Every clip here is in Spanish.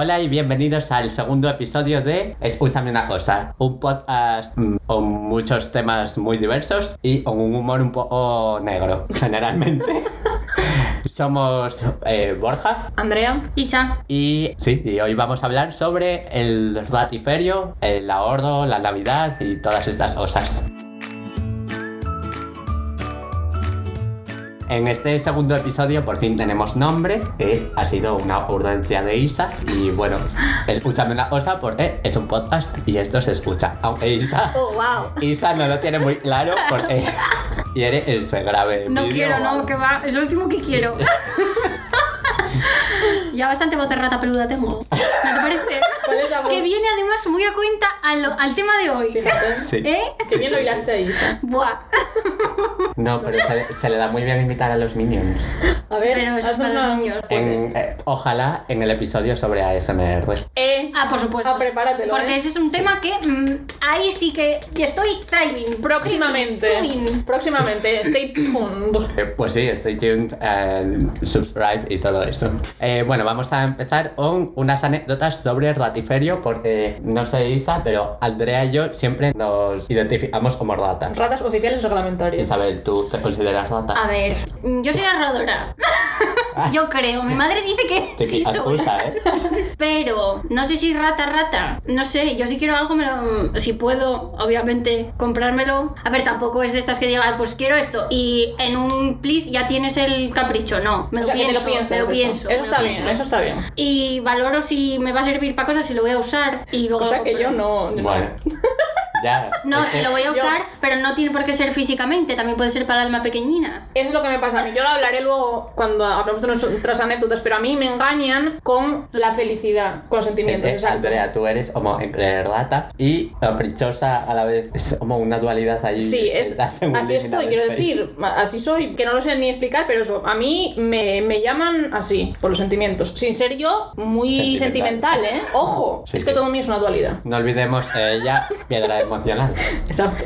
Hola y bienvenidos al segundo episodio de Escúchame una cosa, un podcast mm, con muchos temas muy diversos y con un humor un poco negro, generalmente. Somos eh, Borja Andrea. Isa. y sí, y hoy vamos a hablar sobre el ratiferio, el ahorro, la Navidad y todas estas cosas. En este segundo episodio por fin tenemos nombre, que ha sido una urgencia de Isa. Y bueno, escúchame una cosa porque es un podcast y esto se escucha. Aunque Isa, Oh, wow. Isa no lo tiene muy claro porque quiere ese grave No vídeo quiero, o no, que va. Es lo último que quiero. ya bastante voz de rata peluda tengo. ¿No te parece? ¿Cuál es la voz? Que viene además muy a cuenta al, al tema de hoy. Fíjate. Sí. ¿Eh? Que Sí, bien sí, lo sí. hilaste a Isa. Buah. No, pero se, se le da muy bien imitar a los Minions. A ver, Pero eso es para los niños. En, eh, ojalá en el episodio sobre ASMR. Eh, Ah, por supuesto. Ah, prepáratelo, Porque ¿eh? ese es un tema que mm, ahí sí que estoy thriving. próximamente. Thriving. Próximamente. Stay tuned. Eh, Pues sí, stay tuned, eh, subscribe y todo eso. Eh, bueno, vamos a empezar con unas anécdotas sobre el ratiferio, porque no sé Isa, pero Andrea y yo siempre nos identificamos como ratas. Ratas oficiales reglamentarias. Isabel, ¿tú te consideras rata? A ver, yo soy Yo creo. Mi madre dice que Te sí quitas soy. pulsa, ¿eh? Pero no sé si rata, rata. No sé, yo si quiero algo, me lo, si puedo, obviamente, comprármelo. A ver, tampoco es de estas que digan, pues quiero esto. Y en un please ya tienes el capricho. No, me O lo sea, pienso. lo me lo eso. pienso. Eso me lo está bien, pienso. eso está bien. Y valoro si me va a servir para cosas, si lo voy a usar. Y luego Cosa que yo no. no. Bueno, ya. No, si que- lo voy a yo- usar, pero no tiene por qué ser físicamente. También puede ser para alma pequeñina. Eso es lo que me pasa a mí. Yo lo hablaré luego cuando hablamos de nuestras anécdotas, pero a mí me engañan con la felicidad, con los sentimientos. Andrea, tú eres como entre rata y caprichosa a la vez. Es como una dualidad ahí. Sí, es, así estoy, quiero decir, así soy, que no lo sé ni explicar, pero eso, a mí me, me llaman así, por los sentimientos, sin ser yo muy Sentimental. sentimental, ¿eh? Ojo, Sí, es que sí. todo mío es una dualidad. No olvidemos ella, piedra Exacto.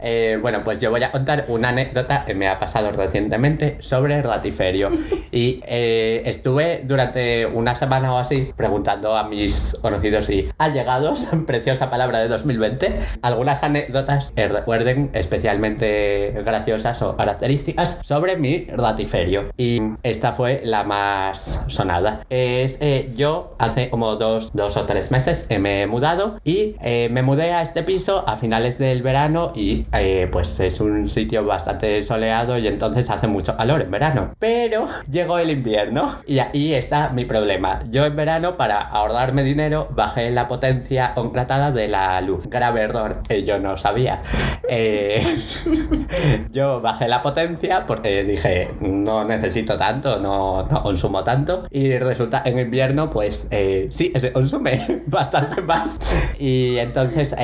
Eh, bueno, pues yo voy a contar una anécdota que me ha pasado recientemente sobre el ratiferio. Y eh, estuve durante una semana o así preguntando a mis conocidos y allegados, preciosa palabra de 2020, algunas anécdotas que recuerden especialmente graciosas o características sobre mi ratiferio. Y esta fue la más sonada. Es eh, yo hace como dos, dos o tres meses me he mudado y me mudé a este piso a finales del verano y eh, pues es un sitio bastante soleado y entonces hace mucho calor en verano. Pero llegó el invierno y ahí está mi problema. Yo en verano para ahorrarme dinero bajé la potencia contratada de la luz. Grave error que yo no sabía. Eh, yo bajé la potencia porque dije no necesito tanto, no, no consumo tanto y resulta en invierno pues eh, sí, se consume bastante más y entonces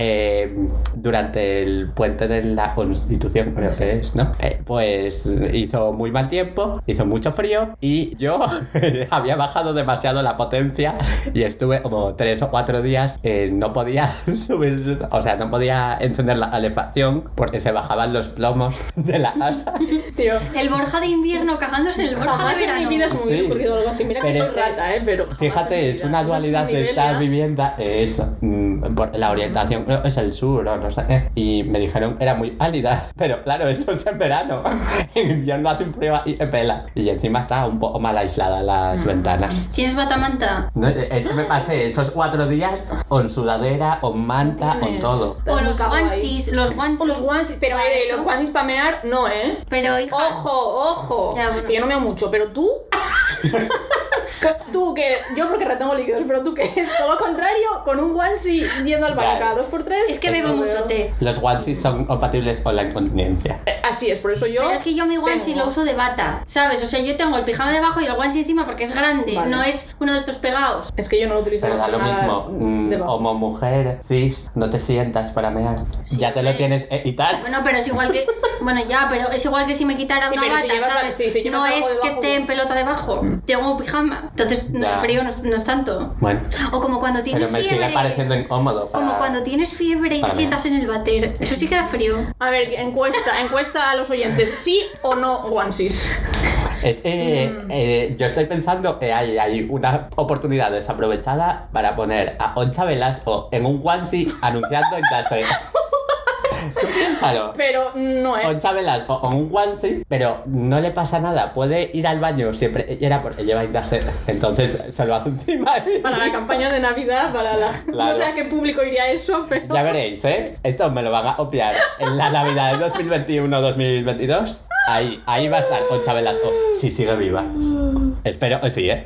durante el puente de la Constitución creo que es, ¿no? Eh, pues hizo muy mal tiempo, hizo mucho frío y yo había bajado demasiado la potencia y estuve como tres o cuatro días eh, no podía subir, o sea, no podía encender la calefacción porque se bajaban los plomos de la casa. Tío, El Borja de invierno cagándose en el Borja de jamás en verano. mi vida me hubiera Sí. ocurrido algo así. Mira que Pero soy es que- rata, ¿eh? Pero en Fíjate, es una dualidad un de esta vivienda, es mm, por la orientación, creo que es el sur o no sé qué. Y me dijeron que era muy álida, pero claro, eso es en verano. En invierno hace un frío y te pela. Y encima está un poco mal aislada las ventanas. ¿Tienes batamanta? No, es que me pasé esos cuatro días con sudadera, con manta, con Tienes. todo. O los onesies, los onesies. O los onesies, pero eh, los onesies para mear, no, ¿eh? Pero hija, Ojo, ojo. Ya, bueno. Que yo no meo mucho, pero tú. Tú que. Yo porque retengo líquidos, pero tú que todo lo contrario, con un onesie yendo al baño cada dos por tres. es que Es bebo no mucho veo. té. Los onesies son compatibles con la incontinencia. Eh, Así es, por eso yo. Pero es que yo mi onesie tengo- lo uso de bata, ¿sabes? O sea, yo tengo el pijama debajo y el onesie encima porque es grande, Vale. no es uno de estos pegados. Es que yo no lo utilizo Pero da lo nada mismo, mm, debajo. como mujer, cis, no te sientas para mear. ya te lo hombre. tienes que quitar. Bueno, pero es igual que. Bueno, ya, pero es igual que si me quitara Sí, una pero si bata, llevas a- ¿sabes? sí, si llevas no algo es que debajo, esté en pelota debajo. Tengo un pijama. Entonces, no, Ya. el frío no, es- no es tanto. Bueno, O como cuando tienes pero me fiebre. sigue pareciendo incómodo. para- Como cuando tienes fiebre y te sientas en el váter. Eso sí que da frío. A ver, encuesta, encuesta a los oyentes. ¿Sí o no onesies? Es, eh, Mm. eh, yo estoy pensando que hay, hay una oportunidad desaprovechada para poner a Oncha Velasco en un onesie anunciando en clase. Tú piénsalo. Pero no es. Oncha Velasco en un onesie, pero no le pasa nada. Puede ir al baño siempre y era porque lleva internet. Entonces se lo hace encima. Para la campaña de Navidad, para la. Claro. No sé a qué público iría eso, pero. Ya veréis, ¿eh? Esto me lo van a copiar en la Navidad de 2021-2022. Ahí, ahí va a estar Concha Velasco, si sigue viva. Espero que sí, ¿eh?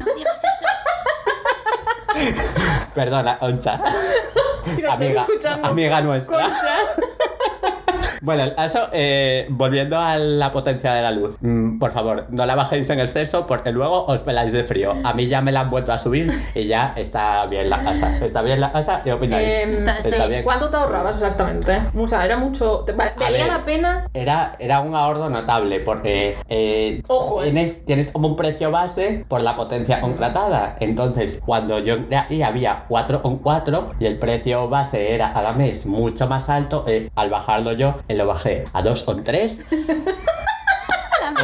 Perdona, Concha. Si Amiga, escuchando. amiga nuestra. Concha. Bueno, el caso, eh, volviendo a la potencia de la luz, mm, por favor, no la bajéis en exceso porque luego os peláis de frío. A mí ya me la han vuelto a subir y ya está bien la casa. Está bien la casa, ¿qué opináis? Em, Está- Está sí. bien. ¿Cuánto te ahorrabas exactamente? O sea, era mucho. ¿Valía la pena? Era, era un ahorro notable porque eh, Ojo, eh. tienes, tienes como un precio base por la potencia contratada. Entonces, cuando yo ahí había 4 con 4 y el precio base era a la mes mucho más alto. eh, al bajarlo yo, eh, lo bajé a 2 con 3.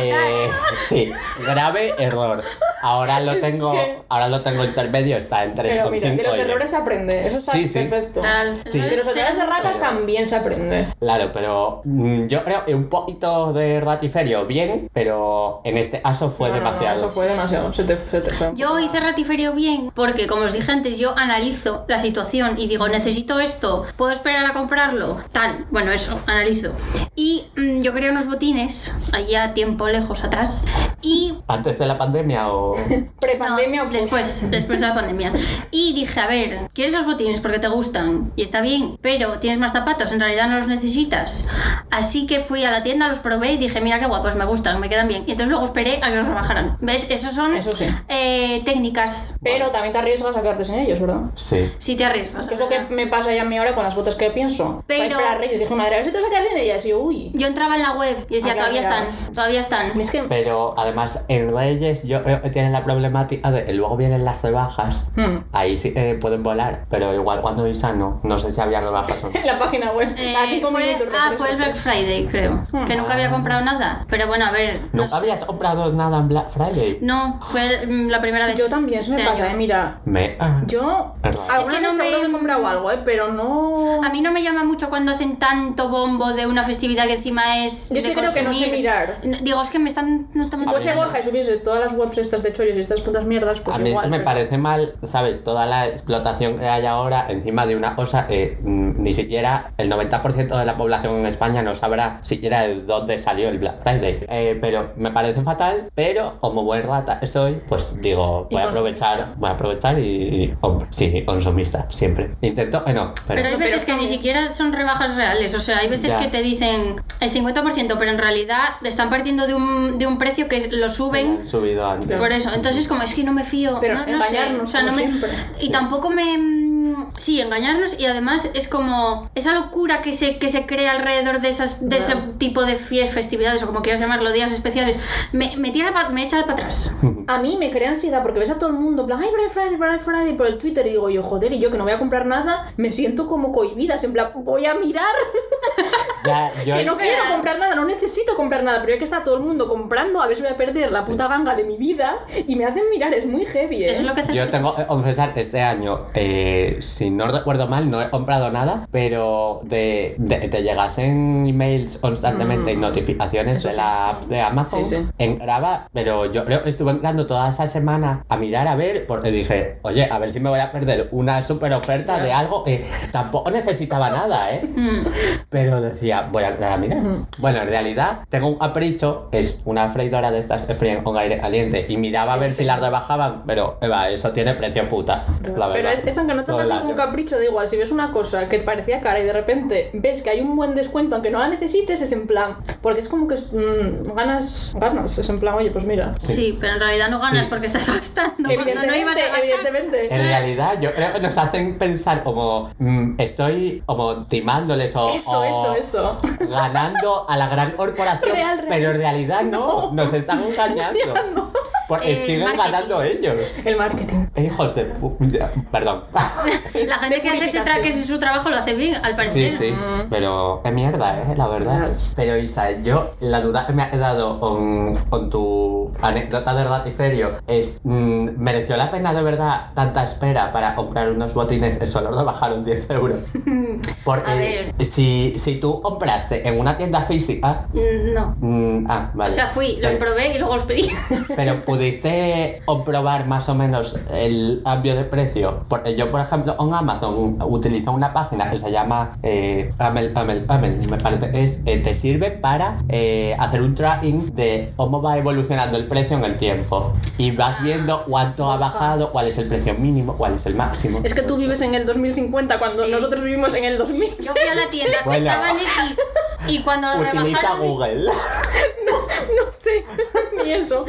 Eh, sí, grave error. Ahora lo Es tengo, que- ahora lo tengo intermedio, está en 3 Pero mira, de los 5. errores se aprende. Eso está Sí, sí. perfecto. Sí. De los errores de rata Pero- también se aprende. Claro, pero mm, yo creo que un poquito de ratiferio bien, pero en este caso fue No, no, no, demasiado. eso fue demasiado. Se te, se te fue. un Yo hice ratiferio bien porque, como os dije antes, yo analizo la situación y digo, necesito esto, ¿puedo esperar a comprarlo? Tal, bueno, eso, analizo. Y mm, yo quería unos botines, allá tiempo lejos atrás, y ¿Antes de la pandemia o...? ¿Prepandemia no, o después, después de la pandemia. Y dije, a ver, ¿quieres los botines porque te gustan? Y está bien, pero tienes más zapatos, en realidad no los necesitas. Así que fui a la tienda, los probé y dije, mira qué guapos, me gustan, me quedan bien. Y entonces luego esperé a que los rebajaran. ¿Ves? Esos son Eso sí. eh, técnicas. Pero también te arriesgas a quedarte sin ellos, ¿verdad? Sí. Si te arriesgas. Que es lo que me pasa ya a mí ahora con las botas que pienso. Pero- Para Reyes. Dije, madre, a ver si te vas a quedar sin ellas. Y yo, uy. Yo entraba en la web y decía, Ah, todavía están, claro. todavía están. Es que. Pero además en Reyes yo creo que tienen la problemática de que luego vienen las rebajas. Hmm. Ahí sí que pueden volar, pero igual cuando Isa no. No sé si había rebajas o no. En la página web. Eh, fue, ah, fue el Black. Friday, creo. Hmm. Que nunca había comprado nada. Pero bueno, a ver. no ¿Nunca sé. habías comprado nada en Black Friday? No, fue la primera vez. Yo también, eso me este pasa, año. eh. Mira, Me... ah. yo. Es. Alguna que no me- he comprado algo, eh. Pero no. A mí no me llama mucho cuando hacen tanto bombo de una festividad que encima es. Yo sí de creo que no sé mirar. No, Digo, es que me están. No están Si fuese Borja y subiese todas las webs estas de chollos y estas putas mierdas, pues a mí igual. esto me pero- parece mal, ¿sabes? Toda la explotación que hay ahora encima de una cosa que mm, ni siquiera el 90% de la población en España no sabrá siquiera de dónde salió el Black Friday. Eh, pero me parece fatal, pero como buen rata soy, pues digo, voy a aprovechar, voy a aprovechar y, y hombre, sí, consumista, siempre. Intento que no, pero... Pero hay Pero veces que ni siquiera son rebajas reales. O sea, hay veces Ya. que te dicen el 50%, pero en realidad están partiendo de un, de un precio que lo suben. subido antes. Por eso, entonces como es que no me fío, Pero no, no sé, engañarnos, o sea, no me siempre. y Sí. tampoco me sí, engañarnos y además es como esa locura que se que se crea alrededor de esas de ese tipo de fiestas, festividades o como quieras llamarlo, días especiales, me, me tira pa- me echa para atrás. A mí me crea ansiedad porque ves a todo el mundo, en plan, ay, Black Friday, Black Friday, por el Twitter y digo yo, joder, y yo que no voy a comprar nada, me siento como cohibida, en plan, voy a mirar, Ya, yo que no quiero comprar nada, no necesito comprar nada, pero ya que está todo el mundo comprando, a ver si voy a perder la Sí. puta ganga de mi vida y me hacen mirar, es muy heavy, ¿eh? Eso es lo que Yo tengo que confesar que este año, eh, si no recuerdo mal, no he comprado nada, pero de, de- te llegasen emails constantemente y Mm. notificaciones Eso de sí, la sí. app de Amazon. Sí, sí. Entraba, pero yo creo que estuve entrando toda esa semana a mirar a ver, porque dije, oye, a ver si me voy a perder una super oferta de algo que tampoco necesitaba nada, ¿eh? Mm. Pero decía, voy a entrar a mirar. Ujú. Bueno, en realidad tengo un capricho, es una freidora de estas que fríen con aire caliente y miraba a ver si las rebajaban, pero Eva, eso tiene precio puta, la. Pero es, es aunque no Todo tengas ningún capricho, da igual. Si ves una cosa que te parecía cara y de repente ves que hay un buen descuento, aunque no la necesites, es en plan. Porque es como que mm, ganas, ganas. Es en plan, oye, pues mira. Sí, pero en realidad no ganas Sí. porque estás gastando cuando no evidentemente, ibas a gastar. evidentemente. En realidad, yo creo que nos hacen pensar como mm, estoy como timándoles o, Eso, o, eso, eso. Esto. ganando a la gran corporación, Real, real. pero en realidad no, No. nos están engañando. Porque Eh, siguen marketing. ganando ellos. El marketing. Hijos de Perdón. La gente que hace ese tra- que hace su trabajo lo hace bien, al Sí, parecer. sí, Mm. pero qué mierda, eh, la verdad. Pero Isa, yo la duda que me ha quedado con, con tu anécdota de Ratiferio es, mm, ¿mereció la pena de verdad tanta espera para comprar unos botines que solo nos bajaron 10 euros? Porque A si, si tú compraste en una tienda física... Mm, No. mm, ah, vale. O sea, fui, los Pero- probé y luego los pedí. Pero pudiste comprobar más o menos el cambio de precio. Porque yo, por ejemplo, en Amazon utilizo una página que se llama eh, Amel, Amel, Amel, me parece. Es, eh, te sirve para eh, hacer un tracking de cómo va evolucionando el precio en el tiempo. Y vas viendo cuánto ha bajado, cuál es el precio mínimo, cuál es el máximo. Es que tú vives en el 2050 cuando Sí. nosotros vivimos en el 2000. Yo fui a la tienda, Bueno. costaban Y cuando lo Utiliza rebajaron. Google. No sé, ni eso.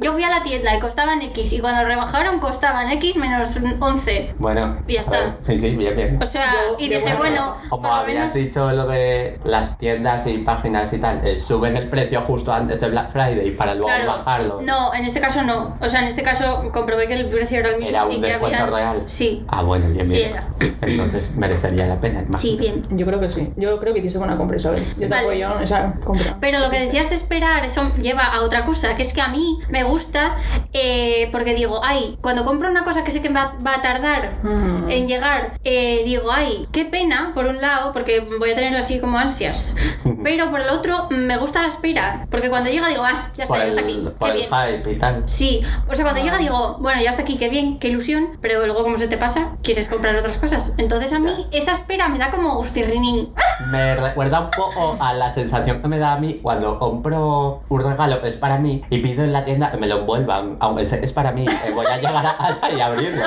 Yo fui a la tienda y costaban X. Y cuando rebajaron costaban X menos 11. Bueno, Y ya está. ver, sí, sí, bien, bien. O sea, Yo- y dije, bueno, bueno, Como por lo habías menos. dicho lo de las tiendas y páginas y tal, eh, suben el precio justo antes de Black Friday para luego Claro. bajarlo. No, en este caso no. O sea, en este caso comprobé que el precio era el mismo Era un y que descuento real. Sí, Ah, bueno, bien, Sí, bien. era. Entonces merecería la pena. imagino. sí, bien. Yo creo que sí. Yo creo que hiciste buena compra, Isabel. Yo te Vale. apoyo en esa compra. Pero lo que decías de esperar, eso lleva a otra cosa, que es que a mí me gusta eh, porque digo, ay, cuando compro una cosa que sé que va, va a tardar Mm. en llegar, eh, digo, ay, qué pena, por un lado, porque voy a tener así como ansias. Pero por el otro, me gusta la espera, porque cuando llega digo, ah, ya está, ya está aquí, por qué el bien. hype y tal. Sí, o sea, cuando llega digo, bueno, ya está aquí, qué bien, qué ilusión, pero luego como se te pasa, quieres comprar otras cosas. Entonces a mí esa espera me da como gustirrinín. Me recuerda un poco a la sensación que me da a mí cuando compro un regalo que es para mí y pido en la tienda que me lo envuelvan, aunque sé que es para mí, eh, voy a llegar a casa y abrirlo.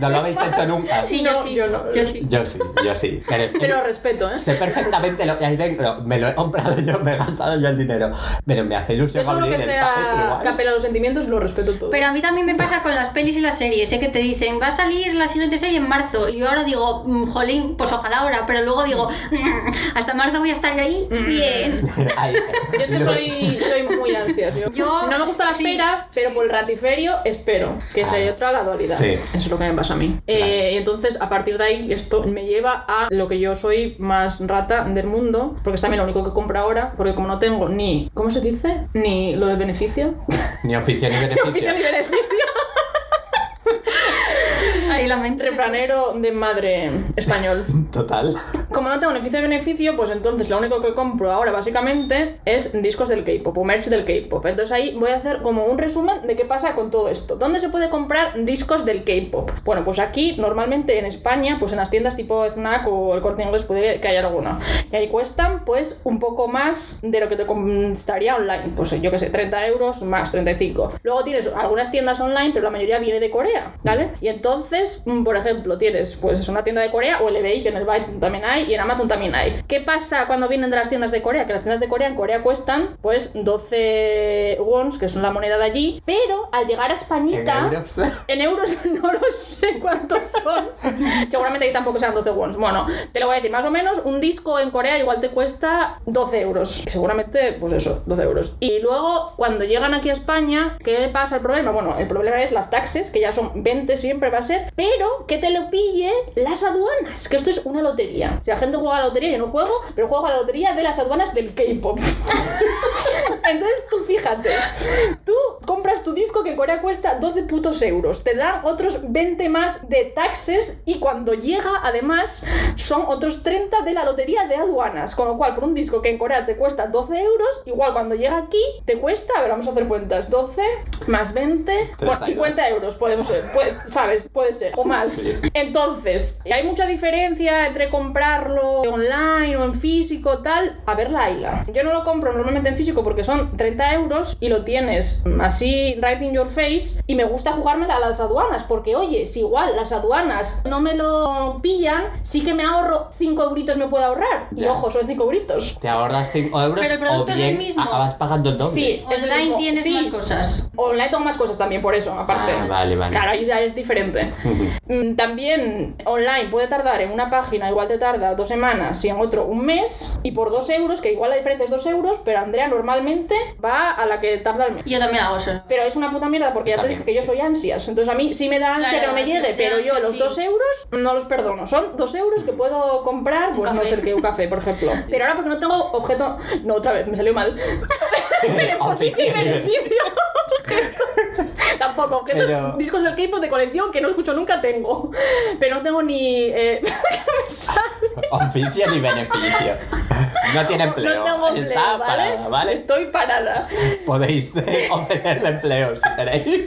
¿No lo habéis hecho nunca? Sí, No, yo sí, yo no. yo sí. Yo sí, yo sí. Pero es que Pero respeto, ¿eh? sé perfectamente lo que hay dentro. Me lo he comprado yo, me he gastado yo el dinero. Pero me hace Yo ilusión todo lo que sea igual. que apela a los sentimientos lo respeto todo. Pero a mí también me pasa con las pelis y las series, ¿eh? que te dicen, va a salir la siguiente serie en marzo. Y yo ahora digo, mm, jolín, pues ojalá ahora. Pero luego digo, "Mm, hasta marzo voy a estar yo ahí. Bien. Ay, Yo es que lo- soy, soy muy ansiosa. Yo, Yo- no me gusta la sí, espera, pero por el ratiferio espero que Ah. sea otra la dualidad. Sí. Eso es lo que me pasa a mí. Eh, y entonces, a partir de ahí, esto me lleva a lo que yo soy más rata del mundo, porque es también lo único que compro ahora, porque como no tengo ni, ¿cómo se dice? Ni lo del beneficio. Ni oficio ni beneficio. Oficio ni beneficio. Ahí la mente. Refranero de madre español. Total. Como no tengo beneficio de beneficio, pues entonces lo único que compro ahora básicamente es discos del K-pop o merch del K-pop. Entonces ahí voy a hacer como un resumen de qué pasa con todo esto. ¿Dónde se puede comprar discos del K-pop? Bueno, pues aquí normalmente en España, pues en las tiendas tipo Fnac o el Corte Inglés puede que haya alguna. Y ahí cuestan pues un poco más de lo que te costaría online. Pues yo que sé, 30 euros más 35. Luego tienes algunas tiendas online, pero la mayoría viene de Corea, ¿vale? Y entonces, mm, por ejemplo, tienes pues una tienda de Corea o el eBay, que en el Byte también hay y en Amazon también hay. ¿Qué pasa cuando vienen de las tiendas de Corea? Que las tiendas de Corea en Corea cuestan pues 12 wons, que son la moneda de allí, pero al llegar a En Españita... euros. En euros no lo sé cuántos son. Seguramente ahí tampoco sean 12 wons. Bueno, te lo voy a decir, más o menos un disco en Corea igual te cuesta 12 euros. Seguramente, pues eso, 12 euros. Y luego, cuando llegan aquí a España, ¿qué pasa el problema? Bueno, el problema es las taxes, que ya son 20 siempre va a ser, pero que te lo pille las aduanas, que esto es una lotería. O sea, la gente juega a la lotería, yo no juego, pero juego a la lotería de las aduanas del K-pop. Entonces tú fíjate, tú compras tu disco que en Corea cuesta 12 putos euros, te dan otros 20 más de taxes y cuando llega además son otros 30 de la lotería de aduanas, con lo cual por un disco que en Corea te cuesta 12 euros, igual cuando llega aquí te cuesta, a ver, vamos a hacer cuentas, 12 más 20, bueno, 32. 50 euros podemos ser, puede- ¿sabes? Puede ser, o más. Entonces, hay mucha diferencia entre comprarlo online o en físico, tal. A ver, Laila. Yo no lo compro normalmente en físico porque son 30 euros y lo tienes así, right in your face. Y me gusta jugármela a las aduanas porque, oye, si igual las aduanas no me lo pillan, sí que me ahorro 5 euritos, me puedo ahorrar. Y Ya. ojo, son 5 euritos. Te ahorras 5 euros Pero el producto o es el mismo. acabas pagando el doble. Sí, Online tienes Sí. más cosas. Online tengo más cosas también, por eso, aparte. Ah, vale, vale. Claro, ahí ya es diferente. Mm, También online puede tardar en una página, igual te tarda dos semanas y en otro un mes, y por dos euros, que igual la diferencia es dos euros, pero Andrea normalmente va a la que tarda el mes. Yo también hago eso. Pero es una puta mierda porque ya te dije que yo soy ansias. Entonces a mí sí me da ansia Claro, que no me llegue, pero yo los sí. dos euros no los perdono. Son dos euros que puedo comprar, pues no sé qué, un café, por ejemplo. Pero ahora porque no tengo objeto. No, otra vez, me salió mal. Oficio y beneficio. Tampoco, objetos, Pero- discos del K-pop de colección que no escucho nunca tengo. Pero no tengo ni. Eh, ¿qué me sale? Oficio ni beneficio. No tiene empleo. No tengo empleo, Está ¿vale? parada, ¿vale? Estoy parada. Podéis eh, ofrecerle empleo si queréis.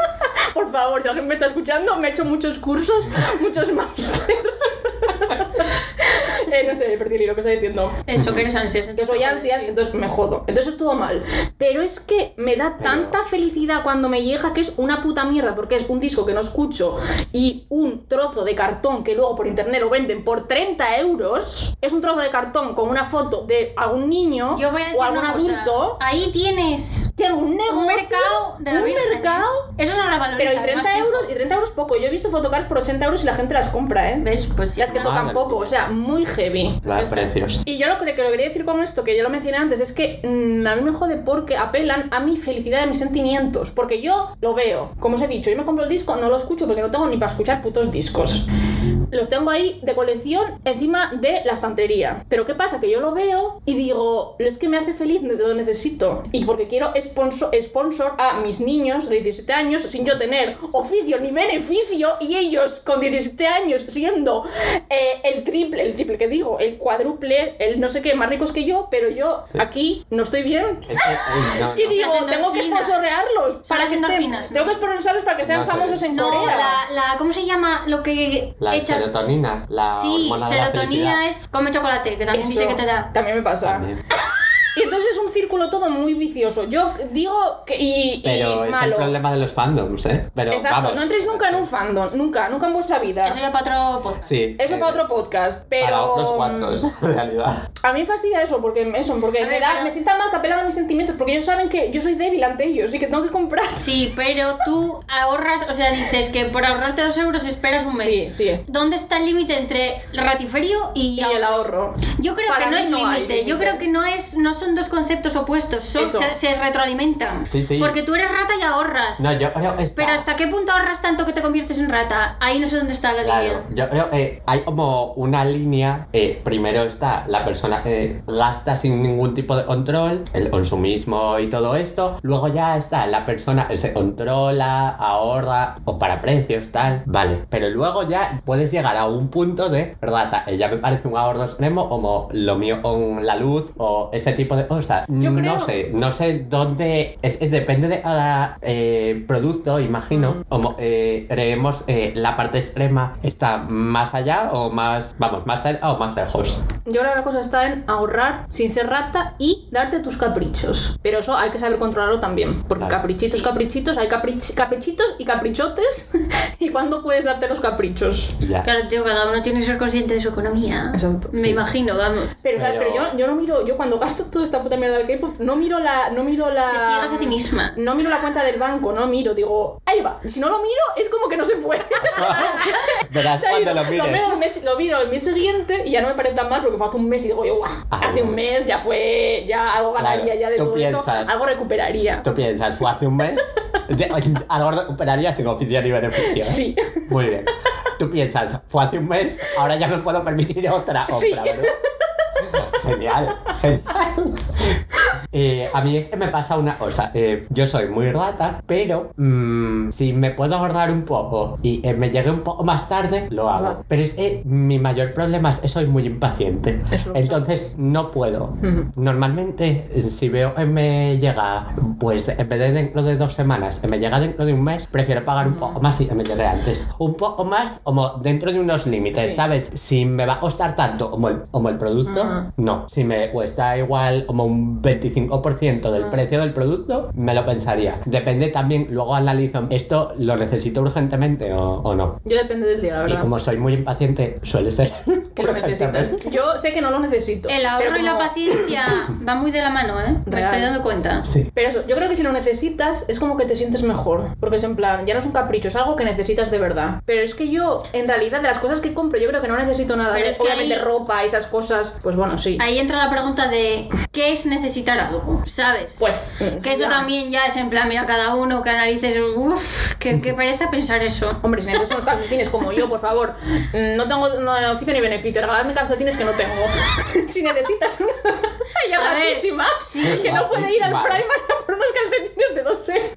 Por favor, si alguien me está escuchando, me he hecho muchos cursos, muchos másters. eh, no sé, perdí el hilo que está diciendo. Eso, que eres ansias. Que soy ansias, entonces me jodo. Entonces es todo mal. Pero es que me da tanta felicidad cuando me llega que es una puta mierda, porque es un disco que no escucho y un trozo de cartón que luego por internet lo venden por 30 euros. Es un trozo de cartón con una foto de algún niño Yo voy a decir o algún una cosa. adulto. Ahí tienes Tiene un negocio, un mercado de la un Virgen, ¿eh? mercado Eso es una pero y 30 euros, y 30 euros poco. Yo he visto fotocards por 80 euros y la gente las compra, ¿eh? ¿Ves? Pues Las que no. tocan Madre poco, o sea, muy heavy. Los precios. Y yo lo que, que lo quería decir con esto, que yo lo mencioné antes, es que mm, a mí me jode porque apelan a mi felicidad y a mis sentimientos. Porque yo lo veo, como os he dicho, yo me compro el disco, no lo escucho porque no tengo ni para escuchar putos discos. Los tengo ahí de colección encima de la estantería. Pero ¿qué pasa? Que yo lo veo y digo, es que me hace feliz, lo necesito. Y porque quiero sponsor, sponsor a mis niños de 17 años sin yo tener oficio ni beneficio y ellos con 17 años siendo eh, el triple, el triple que digo, el cuádruple, el no sé qué, más ricos que yo, pero yo aquí no estoy bien. Es que, no, Y digo, tengo que sponsorearlos para las que estén, endorfinas, ¿no? tengo que sponsorearlos para que sean No sé. famosos en No, Corea. la, la. ¿Cómo se llama lo que La echas? serotonina, la Sí, la serotonina es come chocolate, que también Eso dice que te da. También me pasa. También. Y entonces es un círculo todo muy vicioso. Yo digo que. Y, y Pero es malo. el problema de los fandoms, ¿eh? Pero Exacto, vamos. no entréis nunca en un fandom, nunca, nunca en vuestra vida. Eso ya para otro podcast. Sí. Eso eh, para otro podcast, pero. Para otros cuantos, en realidad. A mí me fastidia eso, porque eso, porque me, da, pero- me sientan mal que apelan a mis sentimientos, porque ellos saben que yo soy débil ante ellos y que tengo que comprar. Sí, pero tú ahorras, o sea, dices que por ahorrarte dos euros esperas un mes. Sí, sí. ¿Dónde está el límite entre ratiferio y, Y el ahorro. Yo creo Para que no es límite. Yo creo que no es, no son dos conceptos opuestos, son- se, se retroalimentan. Sí, sí. Porque tú eres rata y ahorras. No, yo creo. Pero hasta qué punto ahorras tanto que te conviertes en rata? Ahí no sé dónde está la Claro, línea. yo creo que hay como una línea. eh, primero está la persona que gasta sin ningún tipo de control, el consumismo y todo esto. Luego ya está la persona que se controla, ahorra o para precios, tal. Vale, pero luego ya puedes llegar a un punto de rata. eh, Ya me parece un ahorro extremo como lo mío con la luz o ese tipo de cosas. Yo no sé, no sé dónde. Es, es- depende de cada eh, producto, imagino. Mm. Como eh, creemos eh, la parte extrema está más allá o más, vamos, más cerca o más lejos. Yo creo que la cosa está en ahorrar sin ser rata y darte tus caprichos. Pero eso hay que saber controlarlo también. Porque Claro. caprichitos, Sí. caprichitos, hay caprich- caprichitos y caprichotes. ¿Y cuándo puedes darte los caprichos? Ya. Claro, tío, cada uno tiene que ser consciente de su economía. Exacto, Me sí. imagino, vamos. Pero, ¿sabes? Pero- pero yo, yo no miro, yo cuando gasto toda esta puta mierda del K-pop, no miro la. No miro la. Te ciegas a ti misma. No miro la cuenta del banco, no miro, digo, ahí va. Si no lo miro, es como que no se fue. Verás Se ha cuando ido. lo mires. miro el mes- lo miro el mes siguiente y ya no me parece tan mal porque fue hace un mes y digo yo, "Guau, Ah, hace un mes ya fue, ya algo ganaría Claro, ya de todo eso, algo recuperaría. Tú piensas, fue hace un mes, algo recuperaría sin oficio ni beneficio. Sí. Muy bien. Tú piensas, fue hace un mes, ahora ya me puedo permitir otra Sí. ¿verdad? Genial, genial. Eh, a mí es que me pasa una cosa. eh, yo soy muy rata, pero mm, si me puedo ahorrar un poco y eh, me llegue un poco más tarde, lo hago. Pero es que mi mayor problema es que soy muy impaciente. Entonces no puedo. Normalmente, si veo que me llega, pues en vez de dentro de dos semanas, que me llega dentro de un mes, prefiero pagar un poco más y que me llegue antes. Un poco más, como dentro de unos límites, Sí. ¿sabes? Si me va a costar tanto como el, como el producto, no. Si me cuesta igual como un 25% del Ujú. precio del producto, me lo pensaría. Depende también, luego analizo, ¿esto lo necesito urgentemente o, o no? Yo depende del día, la Y verdad. como soy muy impaciente, suele ser. que lo necesitas. Yo sé que no lo necesito. El ahorro y la paciencia va muy de la mano, ¿eh? Me Real. estoy dando cuenta. Sí. Pero eso, yo creo que si lo necesitas es como que te sientes mejor. Porque es en plan, ya no es un capricho, es algo que necesitas de verdad. Pero es que yo, en realidad, de las cosas que compro, yo creo que no necesito nada. Pero ¿ves? es que Obviamente ahí- ropa y esas cosas, pues bueno, sí. Ahí entra la pregunta de ¿qué es necesitar algo? ¿Sabes? Pues. que eso ya. también ya es en plan, mira, cada uno que analices, uff, qué, qué pereza pensar eso. Hombre, si necesitas unos calcetines como yo, por favor, mm, no tengo no, oficio ni beneficio. Regaladme calcetines que no tengo. si necesitas una talla A ver, guapísima, que no puede ir al. Primark por unos calcetines de 2 euros.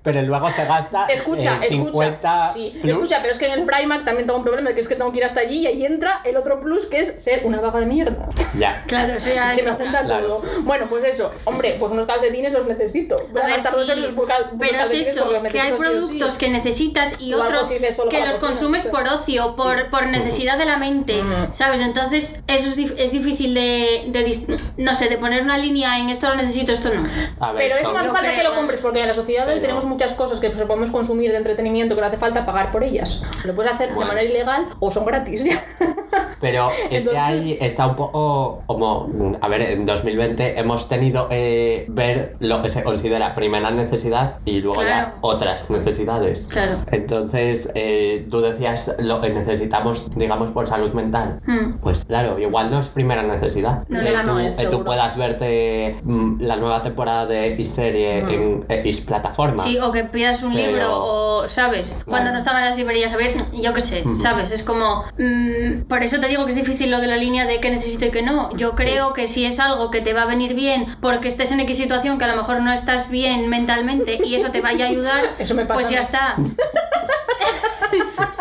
Pero luego se gasta Escucha, eh, escucha. 50 Sí, plus. escucha, pero es que en el Primark también tengo un problema, que es que tengo que ir hasta allí y ahí entra el otro plus que es ser una vaga de mierda. Ya. Claro, eso ya Se es me junta Claro. todo. Bueno, pues eso. Hombre, pues unos calcetines los necesito. Voy a, A ver, gastar dos sí, euros por, cal- por pero es eso, los que hay necesito sí o sí. productos que necesitas y O otros que los cocina, consumes no sé. por ocio, por, Sí. por necesidad de la mente, Mm. ¿sabes? Entonces, eso es, dif- es difícil de, de no sé, de poner una línea en esto lo necesito, esto no. A ver, Pero eso no hace falta que lo compres, porque en la sociedad hoy Pero- tenemos muchas cosas que podemos consumir de entretenimiento que no hace falta pagar por ellas. Lo puedes hacer Bueno. de manera ilegal o son gratis. Pero es que Entonces- ahí está un poco como, a ver, en 2020 hemos tenido eh, ver lo que se considera primera necesidad y luego Claro. ya otras necesidades. Claro. Entonces, eh, tú decías lo que necesitamos, digamos, por salud mental. Hmm. Pues claro, igual no es primera necesidad. No, que no, tú, no es, que tú puedas verte mm, la nueva temporada de X serie Mm. en X plataforma. Sí, o que pidas un Pero- libro, o, ¿sabes? Cuando no estaban las librerías, a ver, yo qué sé, ¿sabes? Es como. mm, por eso te digo que es difícil lo de la línea de qué necesito y qué no. Yo creo que si es algo que te va a venir bien porque estés en X situación que a lo mejor no estás bien mentalmente y eso te vaya a ayudar, Eso me pasa pues ya está.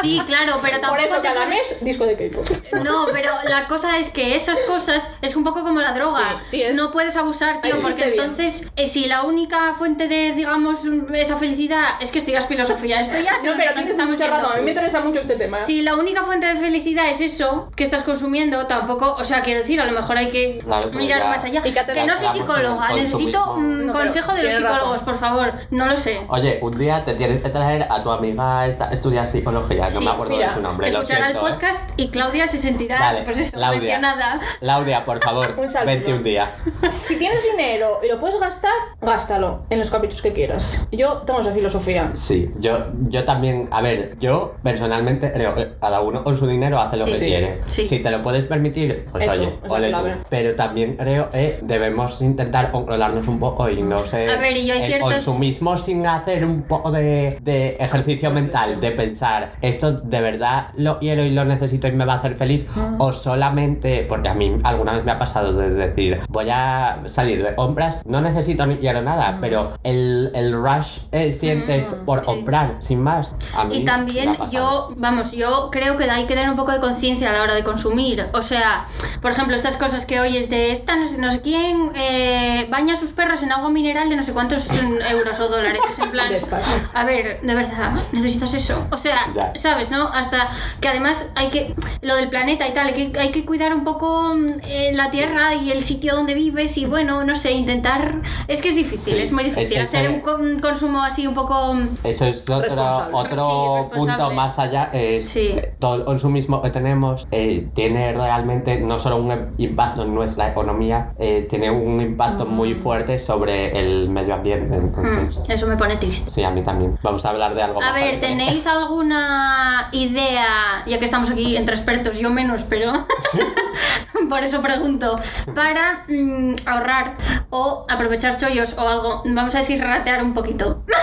sí, claro, pero Por tampoco eso te cada puedes- mes disco de K-pop. no, pero la cosa es que esas cosas es un poco como la droga. Sí, sí es. No puedes abusar, tío, Ahí porque bien. entonces, eh, si la única fuente de, digamos, esa felicidad es que estudias filosofía, esto ya se No, pero tienes yendo. razón. A mí me interesa mucho este tema. Si la única fuente de felicidad es eso que estás consumiendo, tampoco, o sea, quiero decir, a lo mejor hay que Claro, mirar ya- más allá. Y que te Que no soy psicóloga, necesito No, consejo de los razón. psicólogos, por favor, no lo sé. Oye, un día te tienes que traer a tu amiga esta estudia psicología, no Sí, me acuerdo mira, de su nombre. Escuchará el ¿eh? podcast y Claudia se sentirá, Dale, pues eso, Claudia. mencionada. Claudia, por favor, vente un día. Si tienes dinero y lo puedes gastar, gástalo en los caprichos que quieras. Yo tengo esa filosofía. Sí, yo, yo también, a ver, yo personalmente creo que cada uno con su dinero hace lo Sí, que sí, quiere. Si te lo puedes permitir, pues Eso, oye, ole tú. Pero también creo que debemos intentar controlarnos un poco y no sé. A ver, y yo hay el ciertos- consumismo sin hacer un poco de, de ejercicio mental, de pensar, esto de verdad lo quiero y lo necesito y me va a hacer feliz, o solamente, porque a mí alguna vez me ha pasado de decir, voy a salir de compras, no necesito ni quiero nada, pero el, el rush eh, sientes por sí. comprar, sin más. A mí Y también yo, vamos, yo creo que hay que tener un poco de conciencia a la hora de consumir. O sea, por ejemplo, estas cosas que oyes de esta no sé, no sé quién eh, baña a sus perros en agua mineral de no sé cuántos mm, euros o dólares. Es en plan, a ver, de verdad, necesitas eso. O sea, Ya. ¿sabes, no? Hasta que además hay que, lo del planeta y tal, hay que, hay que cuidar un poco mm, eh, la tierra y el sitio donde vives y bueno, no sé, intentar... Es que es difícil, Sí, es muy difícil es- hacer un con- consumo así un poco... mm, Eso es otro, otro Sí, punto más allá. Es Sí. eh, todo el consumismo que tenemos eh, tiene realmente no solo un impacto en nuestra economía, eh, tiene un impacto muy fuerte sobre el medio ambiente. mm, eso me pone triste. sí, a mí también. Vamos a hablar de algo A más. ver, alegre. ¿Tenéis alguna idea, ya que estamos aquí entre expertos, yo menos, pero por eso pregunto, para mm, ahorrar o aprovechar chollos o algo, vamos a decir ratear un poquito?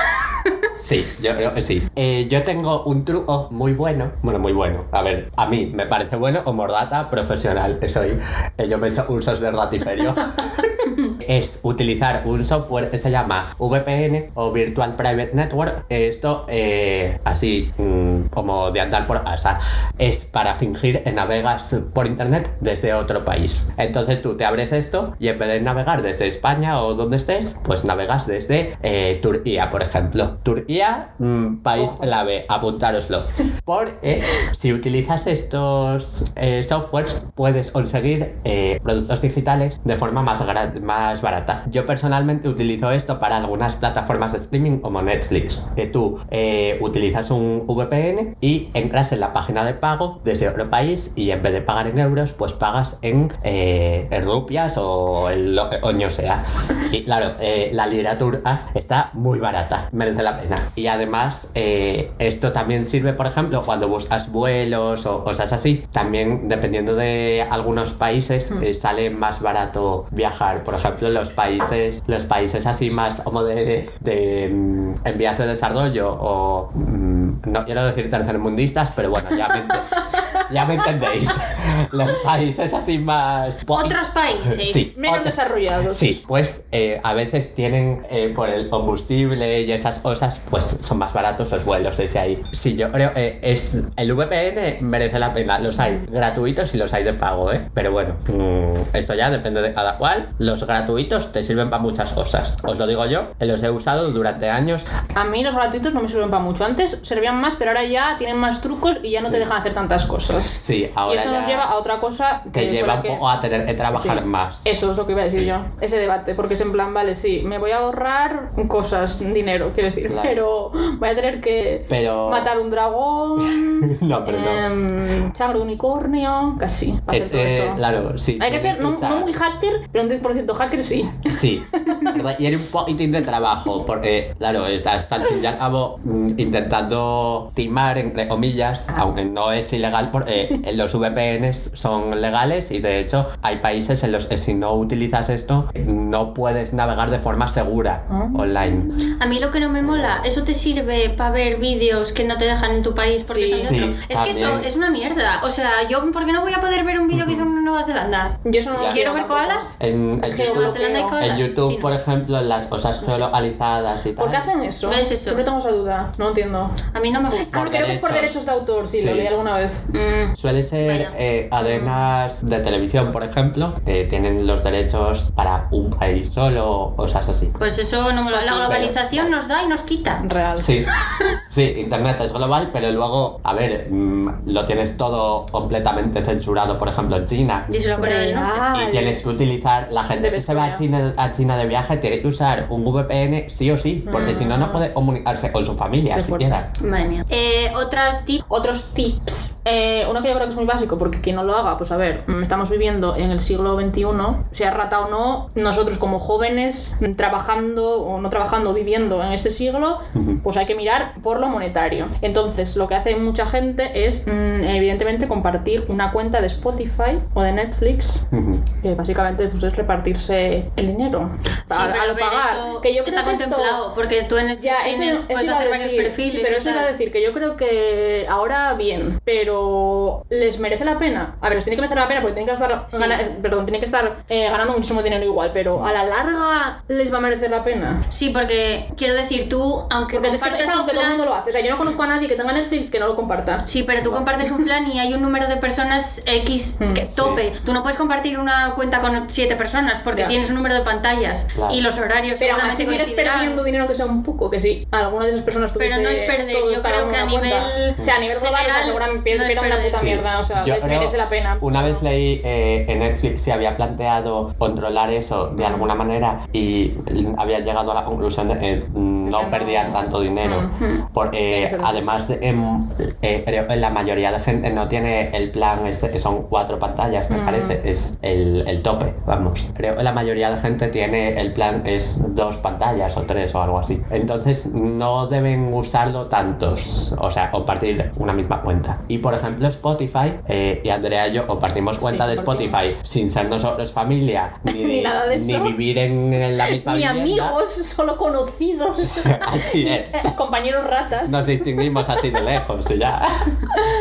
Sí, yo creo que sí. Eh, yo tengo un truco muy bueno. Bueno, muy bueno. A ver, a mí me parece bueno como data profesional soy. Eh, yo me he hecho usos de ratiferio. es utilizar un software que se llama VPN o Virtual Private Network. Esto, eh, así mm, como de andar por casa, es para fingir que navegas por internet desde otro país. Entonces tú te abres esto y en vez de navegar desde España o donde estés, pues navegas desde eh, Turquía, por ejemplo. Turquía, mm, país clave, apuntároslo. Porque si utilizas estos eh, softwares, puedes conseguir eh, productos digitales de forma más, gra- más barata. Yo personalmente utilizo esto para algunas plataformas de streaming como Netflix, que tú eh, utilizas un VPN y entras en la página de pago desde otro país y en vez de pagar en euros, pues pagas en, eh, en rupias o en lo que coño sea. Y claro, eh, la lira turca está muy barata, merece la pena. Y además, eh, esto también sirve, por ejemplo, cuando buscas vuelos o cosas así. También, dependiendo de algunos países, eh, sale más barato viajar. Por ejemplo, los países, los países así más como de, de, mm, en vías de desarrollo o mm, no quiero decir tercermundistas, pero bueno, ya me, ya me entendéis. Los países así más Otros países. Sí. Menos desarrollados. Sí, pues eh, a veces tienen eh, por el combustible y esas cosas, pues son más baratos los vuelos desde ahí. Sí, yo creo eh, es el VPN merece la pena. Los hay gratuitos y los hay de pago, ¿eh? Pero bueno, mm, esto ya depende de cada cual. Los gratuitos te sirven para muchas cosas. Os lo digo yo, que los he usado durante años. A mí los gratuitos no me sirven para mucho. Antes servían más, pero ahora ya tienen más trucos y ya no Sí. te dejan hacer tantas cosas. Sí, y ahora esto nos lleva a otra cosa te que fue lleva que- poco a tener que trabajar Sí. más. Eso es lo que iba a decir yo, ese debate, porque es en plan, vale, sí, me voy a ahorrar cosas, dinero, quiero decir, Claro. pero voy a tener que Pero- matar un dragón, No, pero no. em, unicornio, casi, para hacer Es, todo eh, eso. claro, sí. Hay que ser no, muy hacker, pero un 10% hacker sí. Sí, y era un poquitín de trabajo, porque, claro, estás al fin y al cabo mm, intentando timar, entre comillas, Ah. aunque no es ilegal, porque eh, los VPNs son legales y de hecho hay países en los que si no utilizas esto no puedes navegar de forma segura Ah. online. A mí lo que no me mola, eso te sirve para ver vídeos que no te dejan en tu país porque Sí. son de otro. Sí, es que eso es una mierda. O sea, yo, ¿por qué no voy a poder ver un vídeo que hizo en Nueva Zelanda? Yo eso no lo Ya. ¿Quiero ver koalas? En, en YouTube, Nueva Zelanda hay koalas. en YouTube, Sí, no. por ejemplo, en las cosas geolocalizadas y tal. ¿Por qué hacen eso? ¿Ves eso? Siempre tengo esa duda, no entiendo. A mí no me gusta. Ah, creo que es por derechos. derechos de autor, sí, Sí. lo leí alguna vez. Mm, Suele ser Bueno. eh, cadenas de televisión, por ejemplo, que tienen los derechos para un país solo o cosas así. Pues eso no me lo... La globalización nos da y nos quita. Real. Sí, sí, Internet es global, pero luego, a ver, mm, lo tienes todo completamente censurado, por ejemplo, en China. Y eso del Norte. Y tienes que utilizar, la gente que se va a China, a China de viaje tiene que usar un VPN sí o sí, porque si no, no puede comunicarse con su familia Qué fuerte. siquiera. Madre mía. Eh, otras tips. Otros tips. Eh, uno que yo creo que es muy básico, porque quien no lo haga, pues a ver, estamos viviendo en el siglo XXI, sea rata o no, nosotros como jóvenes, trabajando o no trabajando, viviendo en este siglo, pues hay que mirar por lo monetario. Entonces, lo que hace mucha gente es, mm, evidentemente, compartir una cuenta de Spotify o de Netflix, que básicamente pues, es repartirse el dinero. Sí, a, pero a lo ver, pagar. eso que yo creo está que esto- contemplado, porque tú en el ya, tienes, eso puedes hacer varios decir, perfiles sí, pero eso iba a decir que yo creo que ahora bien, pero les merece la pena. A ver, les tiene que merecer la pena porque tienen que estar, Sí. gana- perdón, tienen que estar eh, ganando muchísimo dinero igual, pero a la larga les va a merecer la pena. Sí, porque quiero decir, tú, aunque Porque es que compartes es algo un que todo el plan... mundo lo hace. O sea, yo no conozco a nadie que tenga Netflix que no lo comparta. Sí, pero tú compartes un plan y hay un número de personas X Mm, que tope. Tú no puedes compartir una cuenta con siete personas porque Ya. tienes un número de pantallas Claro. y los horarios Pero aún así sigues perdiendo dinero que sea un poco, que sí. Alguna de esas personas Pero tuviese no es perder, yo creo que a cuenta. nivel O sea, a nivel global, o sea, general, seguramente no pierden Sí. mierda. O sea, les merece la pena. Una vez leí eh, en Netflix se había planteado controlar eso de alguna manera y había llegado a la conclusión de que no Que no- perdían tanto dinero. Ser además de, em, eh, creo que la mayoría de gente no tiene el plan este que son cuatro pantallas, me parece, es el, el tope, vamos. Creo que la mayoría de gente tiene el plan es dos pantallas o tres o algo así. Entonces no deben usarlo tantos, o sea, compartir una misma cuenta. Y por ejemplo Spotify, eh, y Andrea y yo compartimos cuenta Sí, de. Spotify sin ser nosotros familia, ni, Ni nada de ni eso. vivir en, en la misma Ni vivienda. amigos, solo conocidos. Así es. Compañeros ratas. Nos distinguimos así de lejos y ya.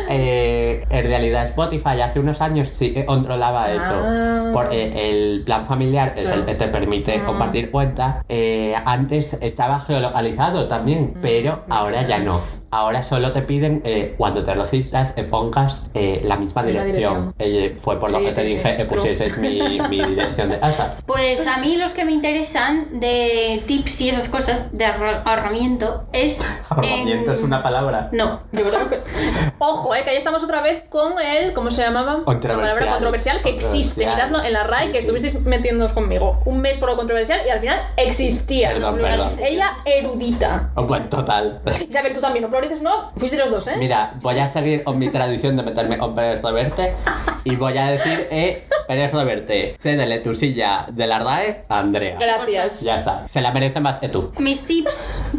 Eh, en realidad Spotify hace unos años sí que controlaba Ah. eso. Porque el plan familiar es el que te permite Mm. compartir cuenta. Eh, antes estaba geolocalizado también, Mm, pero ahora ya no. Ahora solo te piden eh, cuando te registras que pongas eh, la misma La dirección. dirección. Eh, fue por lo Sí, que sí, te sí. dije que True. pusieses mi, mi dirección de casa. Pues a mí los que me interesan de tips y esas cosas de ahorra- ahorramiento es Ahorramiento. Aburrimiento es una palabra. No. Yo creo que... Ojo, eh, que ahí estamos otra vez con el, ¿cómo se llamaba? Controversial. La palabra controversial que existe. Miradlo en la RAI, Sí, que sí. estuvisteis metiéndonos conmigo. Un mes por lo controversial y al final existía. Perdón, No perdón. Ella erudita. Oh, pues total. Isabel, tú también, no no. Fuiste los dos, ¿eh? Mira, voy a seguir con mi tradición de meterme con Pérez Reverte y voy a decir, eh, Pérez Reverte, cédele tu silla de la RAE a Andrea. Gracias. Ya está, se la merece más que tú. Mis tips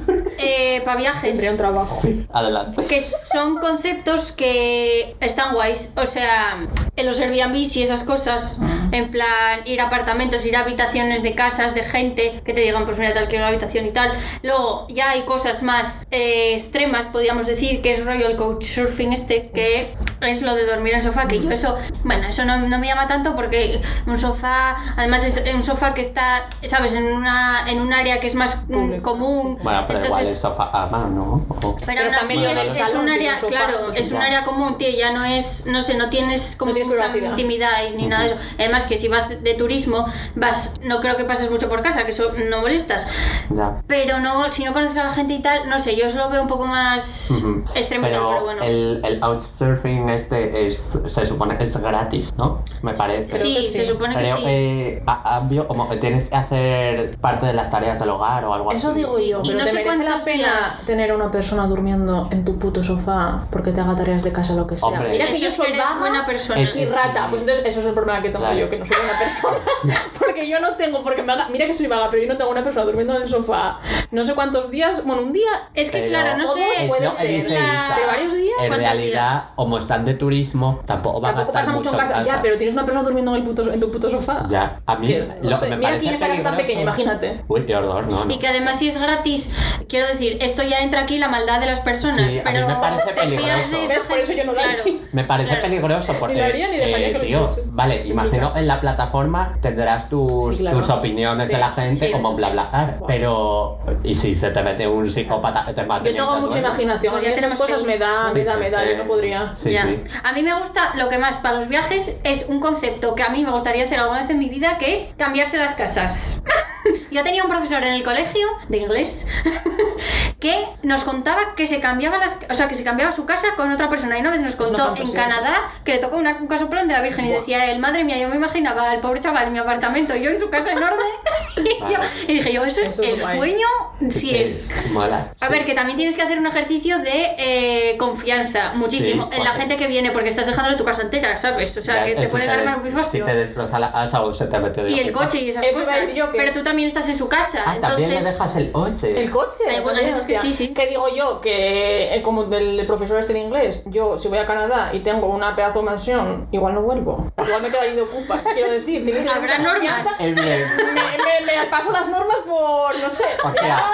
para viajes. Un trabajo. Adelante. que son conceptos que están guays. O sea, en los Airbnb y esas cosas, en plan ir a apartamentos, ir a habitaciones de casas de gente que te digan, pues mira, tal quiero una habitación y tal. Luego ya hay cosas más eh, extremas, podríamos decir, que es rollo el couchsurfing este, que es lo de dormir en el sofá, que yo eso, bueno, eso no, no me llama tanto porque un sofá, además es un sofá que está, sabes, en una en un área que es más mm, Público, común. Bueno, pero igual el sofá a mano. o- pero, medio es, es un área, sofá, claro, sí, es un ya. área común, tío, ya no es, no sé, no tienes como No tienes mucha privacidad. intimidad y ni nada de eso. Además que si vas de, de turismo, vas, no creo que pases mucho por casa, que eso no molestas. Ya. Pero no, si no conoces a la gente y tal, no sé, yo os lo veo un poco más Ujú. extremo Pero pero bueno. el, el Couchsurfing este es, se supone que es gratis, ¿no? Me parece. Creo sí, que se sí. supone que sí. eh, a cambio, como que tienes que hacer parte de las tareas del hogar o algo así. Eso digo yo, Y pero no ¿te sé merece la cuántos pena días. tener a una persona durmiendo en tu puto sofá porque te haga tareas de casa lo que sea? Hombre. Mira que Eso yo es soy eres vaga buena persona. Es- y rata. Pues entonces eso es el problema que tengo Claro. yo, que no soy buena persona. porque yo no tengo, porque me haga... Mira que soy vaga, pero yo no tengo una persona durmiendo en el sofá no sé cuántos días, bueno, un día... es que Pero- claro, no o sé, dos, puede que ser, dice la- Isa. de varios días. En ¿Cuántos realidad, como están de turismo, tampoco van a Tampoco estar pasa mucho en casa. Ya, pero tienes una persona durmiendo en, el puto, en tu puto sofá. Ya, a mí Que, no lo sé, que me mira parece aquí esta casa tan pequeña, imagínate. Uy, qué horror, no, no. Y que además si es gratis, quiero decir, esto ya entra aquí la maldad de las personas, Sí, a mí pero me parece te fías peligroso. de. Por eso yo no lo claro. Me parece Claro. peligroso porque, Ni lo haría ni eh, tío, vale, imagino casa. en la plataforma tendrás tus, Sí, claro. tus opiniones Sí, de la gente sí. como bla bla bla, Wow. pero y si se te mete un psicópata te mate Yo tengo mucha imaginación. Pues a ya tenemos cosas que- me da, me da, me da. Yo no podría. Sí, Ya. A mí me gusta lo que más para los viajes es un concepto que a mí me gustaría hacer alguna vez en mi vida, que es cambiarse las casas. Yo tenía un profesor en el colegio de inglés que nos contaba que se cambiaba las, o sea, que se cambiaba su casa con otra persona y una vez nos contó en Canadá que le tocó una- un casoplón de la Virgen y Buah. decía él, madre mía, yo me imaginaba al pobre chaval en mi apartamento, yo en su casa enorme y, yo- Vale. y dije yo, eso es Eso es el guay. sueño si Que es. Mola. A sí. ver, que también tienes que hacer un ejercicio de eh, confianza, muchísimo, Sí, en la gente que viene, porque estás dejándole tu casa entera, ¿sabes? O sea, Ya, que te pueden des- armar un Si te destroza la casa o se te mete de Y el coche y esas Eso cosas. Pero tú también estás en su casa, Ah, también le entonces. dejas el coche. El coche. Hay algunas también, veces que sí, sí. Que digo yo que, eh, como del, profesor este de inglés, yo si voy a Canadá y tengo una pedazo de mansión, igual no vuelvo. Igual me quedo ahí de ocupa. Quiero decir, tengo que tener Habrá normas. confianza. Es bien. Me, me, me paso las normas por, no sé. O sea,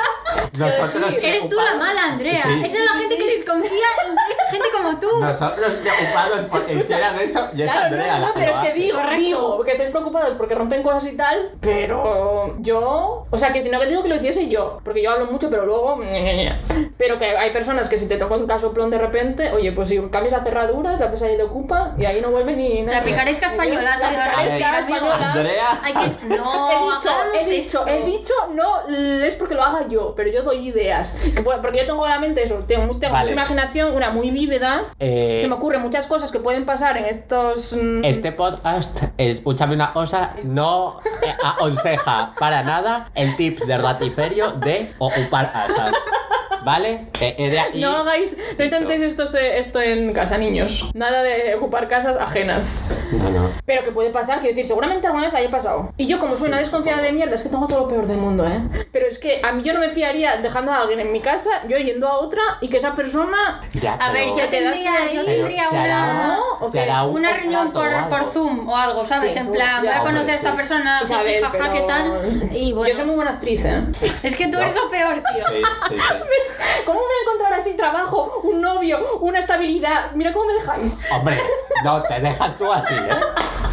nosotros Eres tú la mala, Andrea. Sí, Esa es la sí, gente sí. que desconfía, es gente como tú. Nosotros preocupados hicieran eso y es Claro, Andrea no, no, la pero es que digo, digo que estéis preocupados porque rompen cosas y tal, pero yo, o sea, que no que digo que lo hiciese yo, porque yo hablo mucho, pero luego, pero que hay personas que si te toca un casoplón de repente, oye, pues si cambias la cerradura, te haces ahí de ocupa y ahí no vuelve ni La picaresca española, La picaresca española. Andrea. Hay que. No, he dicho, he dicho, he dicho, no es porque lo haga yo, pero yo doy ideas. Bueno, Porque yo tengo en la mente eso, tengo, tengo Vale. mucha imaginación, una muy vívida. Eh, Se me ocurren muchas cosas que pueden pasar en estos. mm, Este podcast, escúchame una cosa, no eh, aconseja para nada el tip de ratiferio de ocupar casas. ¿Vale? Eh, eh, de aquí. No hagáis, no intentéis esto, se- esto en casa, niños. Nada de ocupar casas ajenas. No, no. Pero que puede pasar, quiero decir, seguramente alguna vez haya pasado. Y yo, como soy una desconfiada de mierda, es que tengo todo lo peor del mundo, ¿eh? Pero es que a mí yo no me dejando a alguien en mi casa, yo yendo a otra y que esa persona. Ya, A ver, yo te das tendría, yo pero tendría una. Una reunión por, por. Zoom o algo, ¿sabes? Sí, en plan, voy a conocer a esta sí. persona, Isabel, jaja, pero- ¿qué tal? Y bueno, Yo soy muy buena actriz, ¿eh? es que tú No. eres lo peor, tío. Sí, sí, sí. ¿Cómo voy a encontrar así trabajo, un novio, una estabilidad? Mira cómo me dejáis. Hombre, no, te dejas tú así, ¿eh?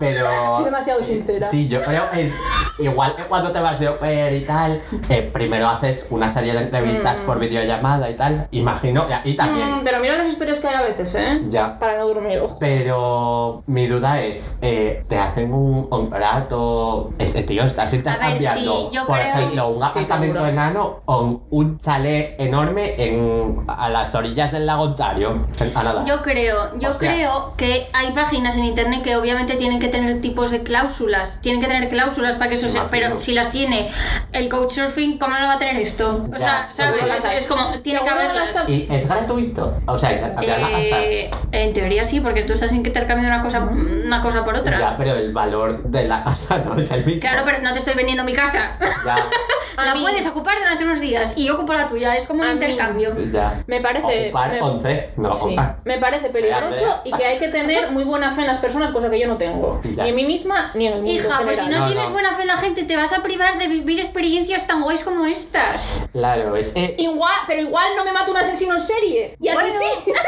pero... Soy demasiado sincera. Sí, yo creo eh, igual que cuando te vas de oper y tal, eh, primero haces una serie de entrevistas por videollamada y tal, imagino, y, y también... Mm, pero mira las historias que hay a veces, ¿eh? Ya. Para no dormir, ojo. Pero mi duda es, eh, ¿te hacen un contrato? Ese tío, ¿estás intercambiando, sí, yo por creo- ejemplo, un apartamento enano o un chalet enorme en, a las orillas del lago Ontario? En Canadá. Yo creo, yo Hostia. creo que hay páginas en internet que obviamente tienen que tener tipos de cláusulas. Tienen que tener cláusulas para que eso sea. Pero si las tiene el couchsurfing, ¿cómo no va a tener esto? O sea, Ya, ¿sabes? Es, es como, tiene que haberlas. las- ¿Y es gratuito? O sea, intercambiar la casa. Eh, en teoría sí, porque tú estás intercambiando una cosa, una cosa por otra. Ya, pero el valor de la casa no es el mismo. Claro, pero no te estoy vendiendo mi casa. Ya, la mí- puedes ocupar durante unos días y yo ocupo la tuya. Es como un A mí- intercambio. ya. Me parece- Ocupar me- 11, no Sí, ocupar. me parece peligroso y que hay que tener muy buena fe en las personas, cosa que yo no tengo. Ya. Ni en mí misma ni en el mundo. Hija, pues si no, No, tienes no. buena fe en la gente, te vas a privar de vivir experiencias tan guays como estas. Claro, es que... Igual, pero igual no me mata un asesino en serie. Y a ti Bueno. sí.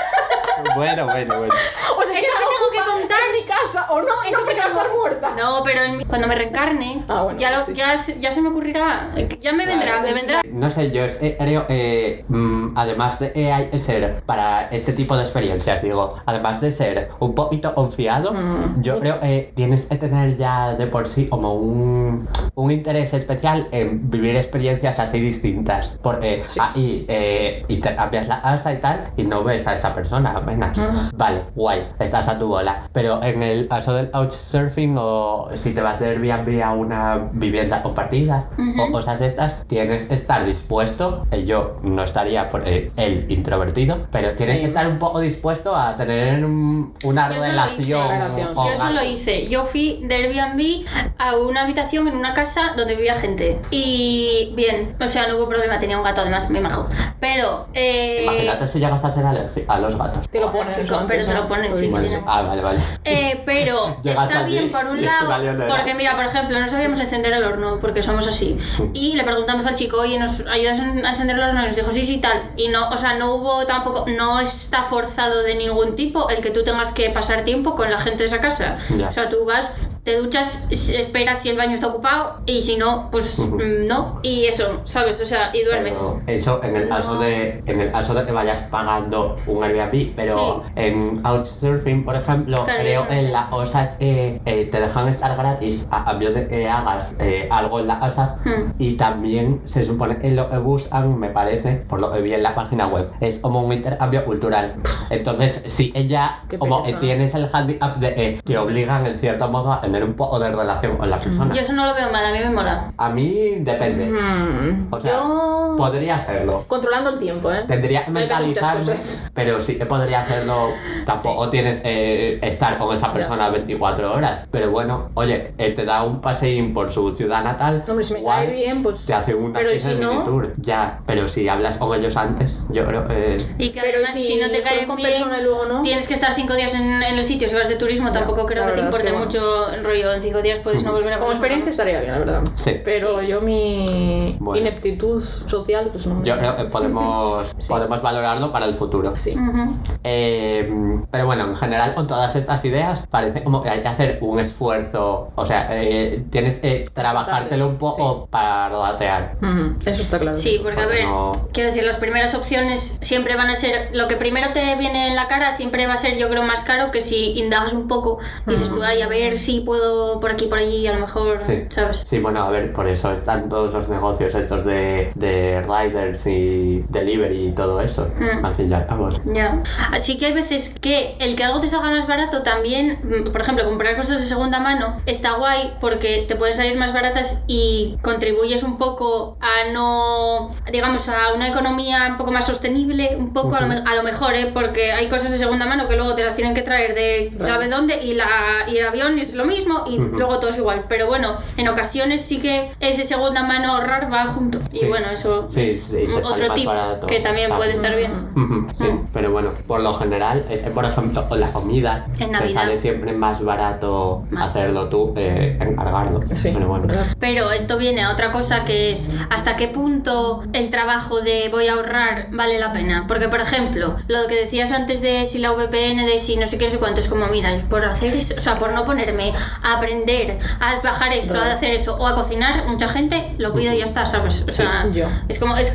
Bueno, bueno, bueno. O sea, Eso que tengo que contar. en mi casa o no, eso que te vas a estar muerta. No, pero en mi- cuando me reencarne, Ah, bueno, ya, lo- sí. ya, se- ya se me ocurrirá. Ya me vendrá, Vale. me vendrá. No sé, yo es- eh, creo, eh, mm, además de eh, ser para este tipo de experiencias, digo, además de ser un poquito confiado, Mm, yo mucho. creo que tienes que tener ya de por sí como un, un interés especial en vivir experiencias así distintas. Porque Sí. ahí eh, intercambias la casa y tal y no ves a esa persona apenas. Ah. Vale, guay, estás a tu bola. Pero en el caso del couchsurfing o si te vas de Airbnb a una vivienda compartida o Ujú. cosas estas, tienes que estar dispuesto, yo no estaría por eh, el introvertido, pero tienes Sí. que estar un poco dispuesto a tener un- una Yo relación. hice. Relación. Yo eso lo hice. Yo fui de Airbnb a una habitación en una casa donde vivía gente. Y bien, o sea, no hubo problema. Tenía un gato además, me majo. Pero. Eh, Imagínate si llegas a ser alérgico a los gatos. Te lo ponen, chico, pero te lo ponen, sí, sí, tiene- Ah, vale, vale. Eh, pero está allí bien por un lado, porque mira, por ejemplo, no sabíamos encender el horno, porque somos así. Y le preguntamos al chico, oye, ¿nos ayudas a encender el horno? Y nos dijo, sí, sí, tal. Y no, o sea, no hubo tampoco, no está forzado de ningún tipo el que tú tengas que pasar tiempo con la gente de esa casa. Ya. O sea, tú vas, te duchas, esperas si el baño está ocupado y si no, pues Ujú. mm, no. Y eso, ¿sabes? O sea, y duermes. Pero eso en el caso No. de en el caso de que vayas pagando un Airbnb, pero en Couchsurfing, por ejemplo, Claro, creo que no sé. la cosa es que eh, te dejan estar gratis a cambio de que hagas eh, algo en la casa Hmm. y también se supone que lo que buscan, me parece, por lo que vi en la página web, es como un intercambio cultural. Entonces, si ella Qué como tienes el handicap de que te obligan en cierto modo a tener un poco de relación con la persona. Yo eso no lo veo mal, a mí me mola. A mí depende. Mm, O sea, yo... Podría hacerlo. Controlando el tiempo, ¿eh? Tendría que mentalizarme, pero sí que podría hacerlo. Tampoco tienes eh, estar con esa persona 24 horas. Pero bueno, oye, eh, te da un paseín por su ciudad natal. Hombre, si me guay, cae bien, pues... Te hace una Pero ¿y especie si de no? mini tour. Ya, pero si hablas con ellos antes, yo creo que. Y que Pero además, si, si, no te les cae conozco en bien, persona y luego no... Tienes que estar cinco días en, en el sitio. Si vas de turismo, tampoco creo que te es importe que mucho rollo. En cinco días puedes no volver a Como experiencia estaría bien, la verdad. Sí. Pero yo mi Bueno. ineptitud social, pues no. Yo creo que podemos, Sí. podemos valorarlo para el futuro. Sí. nada. Ujú. Eh, pero bueno, en general con todas estas ideas parece como que hay que hacer un esfuerzo, o sea, eh, tienes que trabajártelo un poco para datear. Ujú, Eso está claro. Sí, porque a ver, no- quiero decir, las primeras opciones siempre van a ser. Lo que primero te viene en la cara siempre va a ser, yo creo, más caro que si indagas un poco. y Dices tú, ay, a ver si puedo por aquí, por allí, a lo mejor, Sí. ¿sabes? Sí, bueno, a ver, por eso están todos los negocios estos de, de riders y delivery y todo eso. Mm. Al fin y al cabo. Ya. Así que hay veces que el que algo te salga más barato también, mm, por ejemplo, comprar cosas de segunda mano está guay porque te pueden salir más baratas y contribuyes un poco a no, digamos, a una economía un poco más sostenible, un poco a, lo, a lo mejor, ¿eh? porque hay cosas de segunda mano que luego te las tienen que traer de sabe dónde y, la, y el avión es lo mismo y luego todo es igual. Pero bueno, en ocasiones sí que ese segunda mano ahorrar va junto. Y bueno, eso Sí, es sí, te sale otro tip barato. que también Claro. puede estar bien. Sí, pero bueno, por lo general, es, por ejemplo, con la comida, En te sale siempre más barato Más. hacerlo tú, eh, encargarlo. Sí. Pero bueno. Pero esto viene a otra cosa que es hasta qué punto el trabajo de voy a ahorrar vale la pena. Porque, por ejemplo, lo que decías antes de si la VPN, de si no sé qué, no sé cuánto, es como, mira, por hacer eso, o sea, por no ponerme a aprender, a bajar eso, a hacer eso, o a cocinar, mucha gente lo pide y ya está, ¿sabes? O sea, yo. es como, es,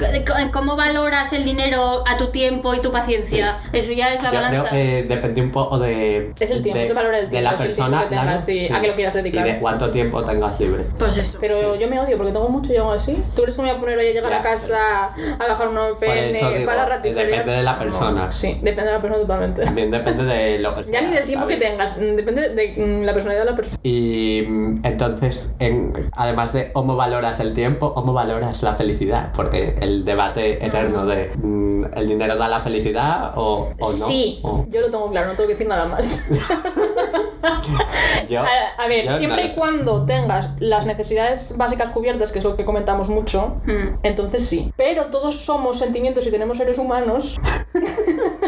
¿cómo valoras el dinero a tu tiempo y tu paciencia? Eso ya es la Yo balanza. creo que depende un poco de. Es el tiempo, de, es el valor del De tiempo, la el tiempo persona, que tengas, claro, sí, a qué lo quieras dedicar. Y de cuánto tiempo tengas libre. Pues eso. Pero yo me odio porque tengo mucho y aún así. ¿Tú crees que me voy a poner hoy a llegar Ya. a casa a bajar una eso digo, para eh, ratificar? depende de la persona. sí, depende de la persona totalmente. También depende de lo que Ya sea, ni del tiempo que ¿sabes? tengas, mm, depende de mm, la personalidad de la persona. Y mm, entonces, en- además de cómo valoras el tiempo, cómo valoras la felicidad, porque el debate eterno de mm, el dinero da la felicidad o, o no. Sí, o- yo lo tengo claro, no tengo que decir nada más. yo- A, a ver, yo siempre y cuando tengas las necesidades básicas cubiertas, que es lo que comentamos mucho, Mm, entonces sí. Pero todos somos sentimientos y tenemos seres humanos,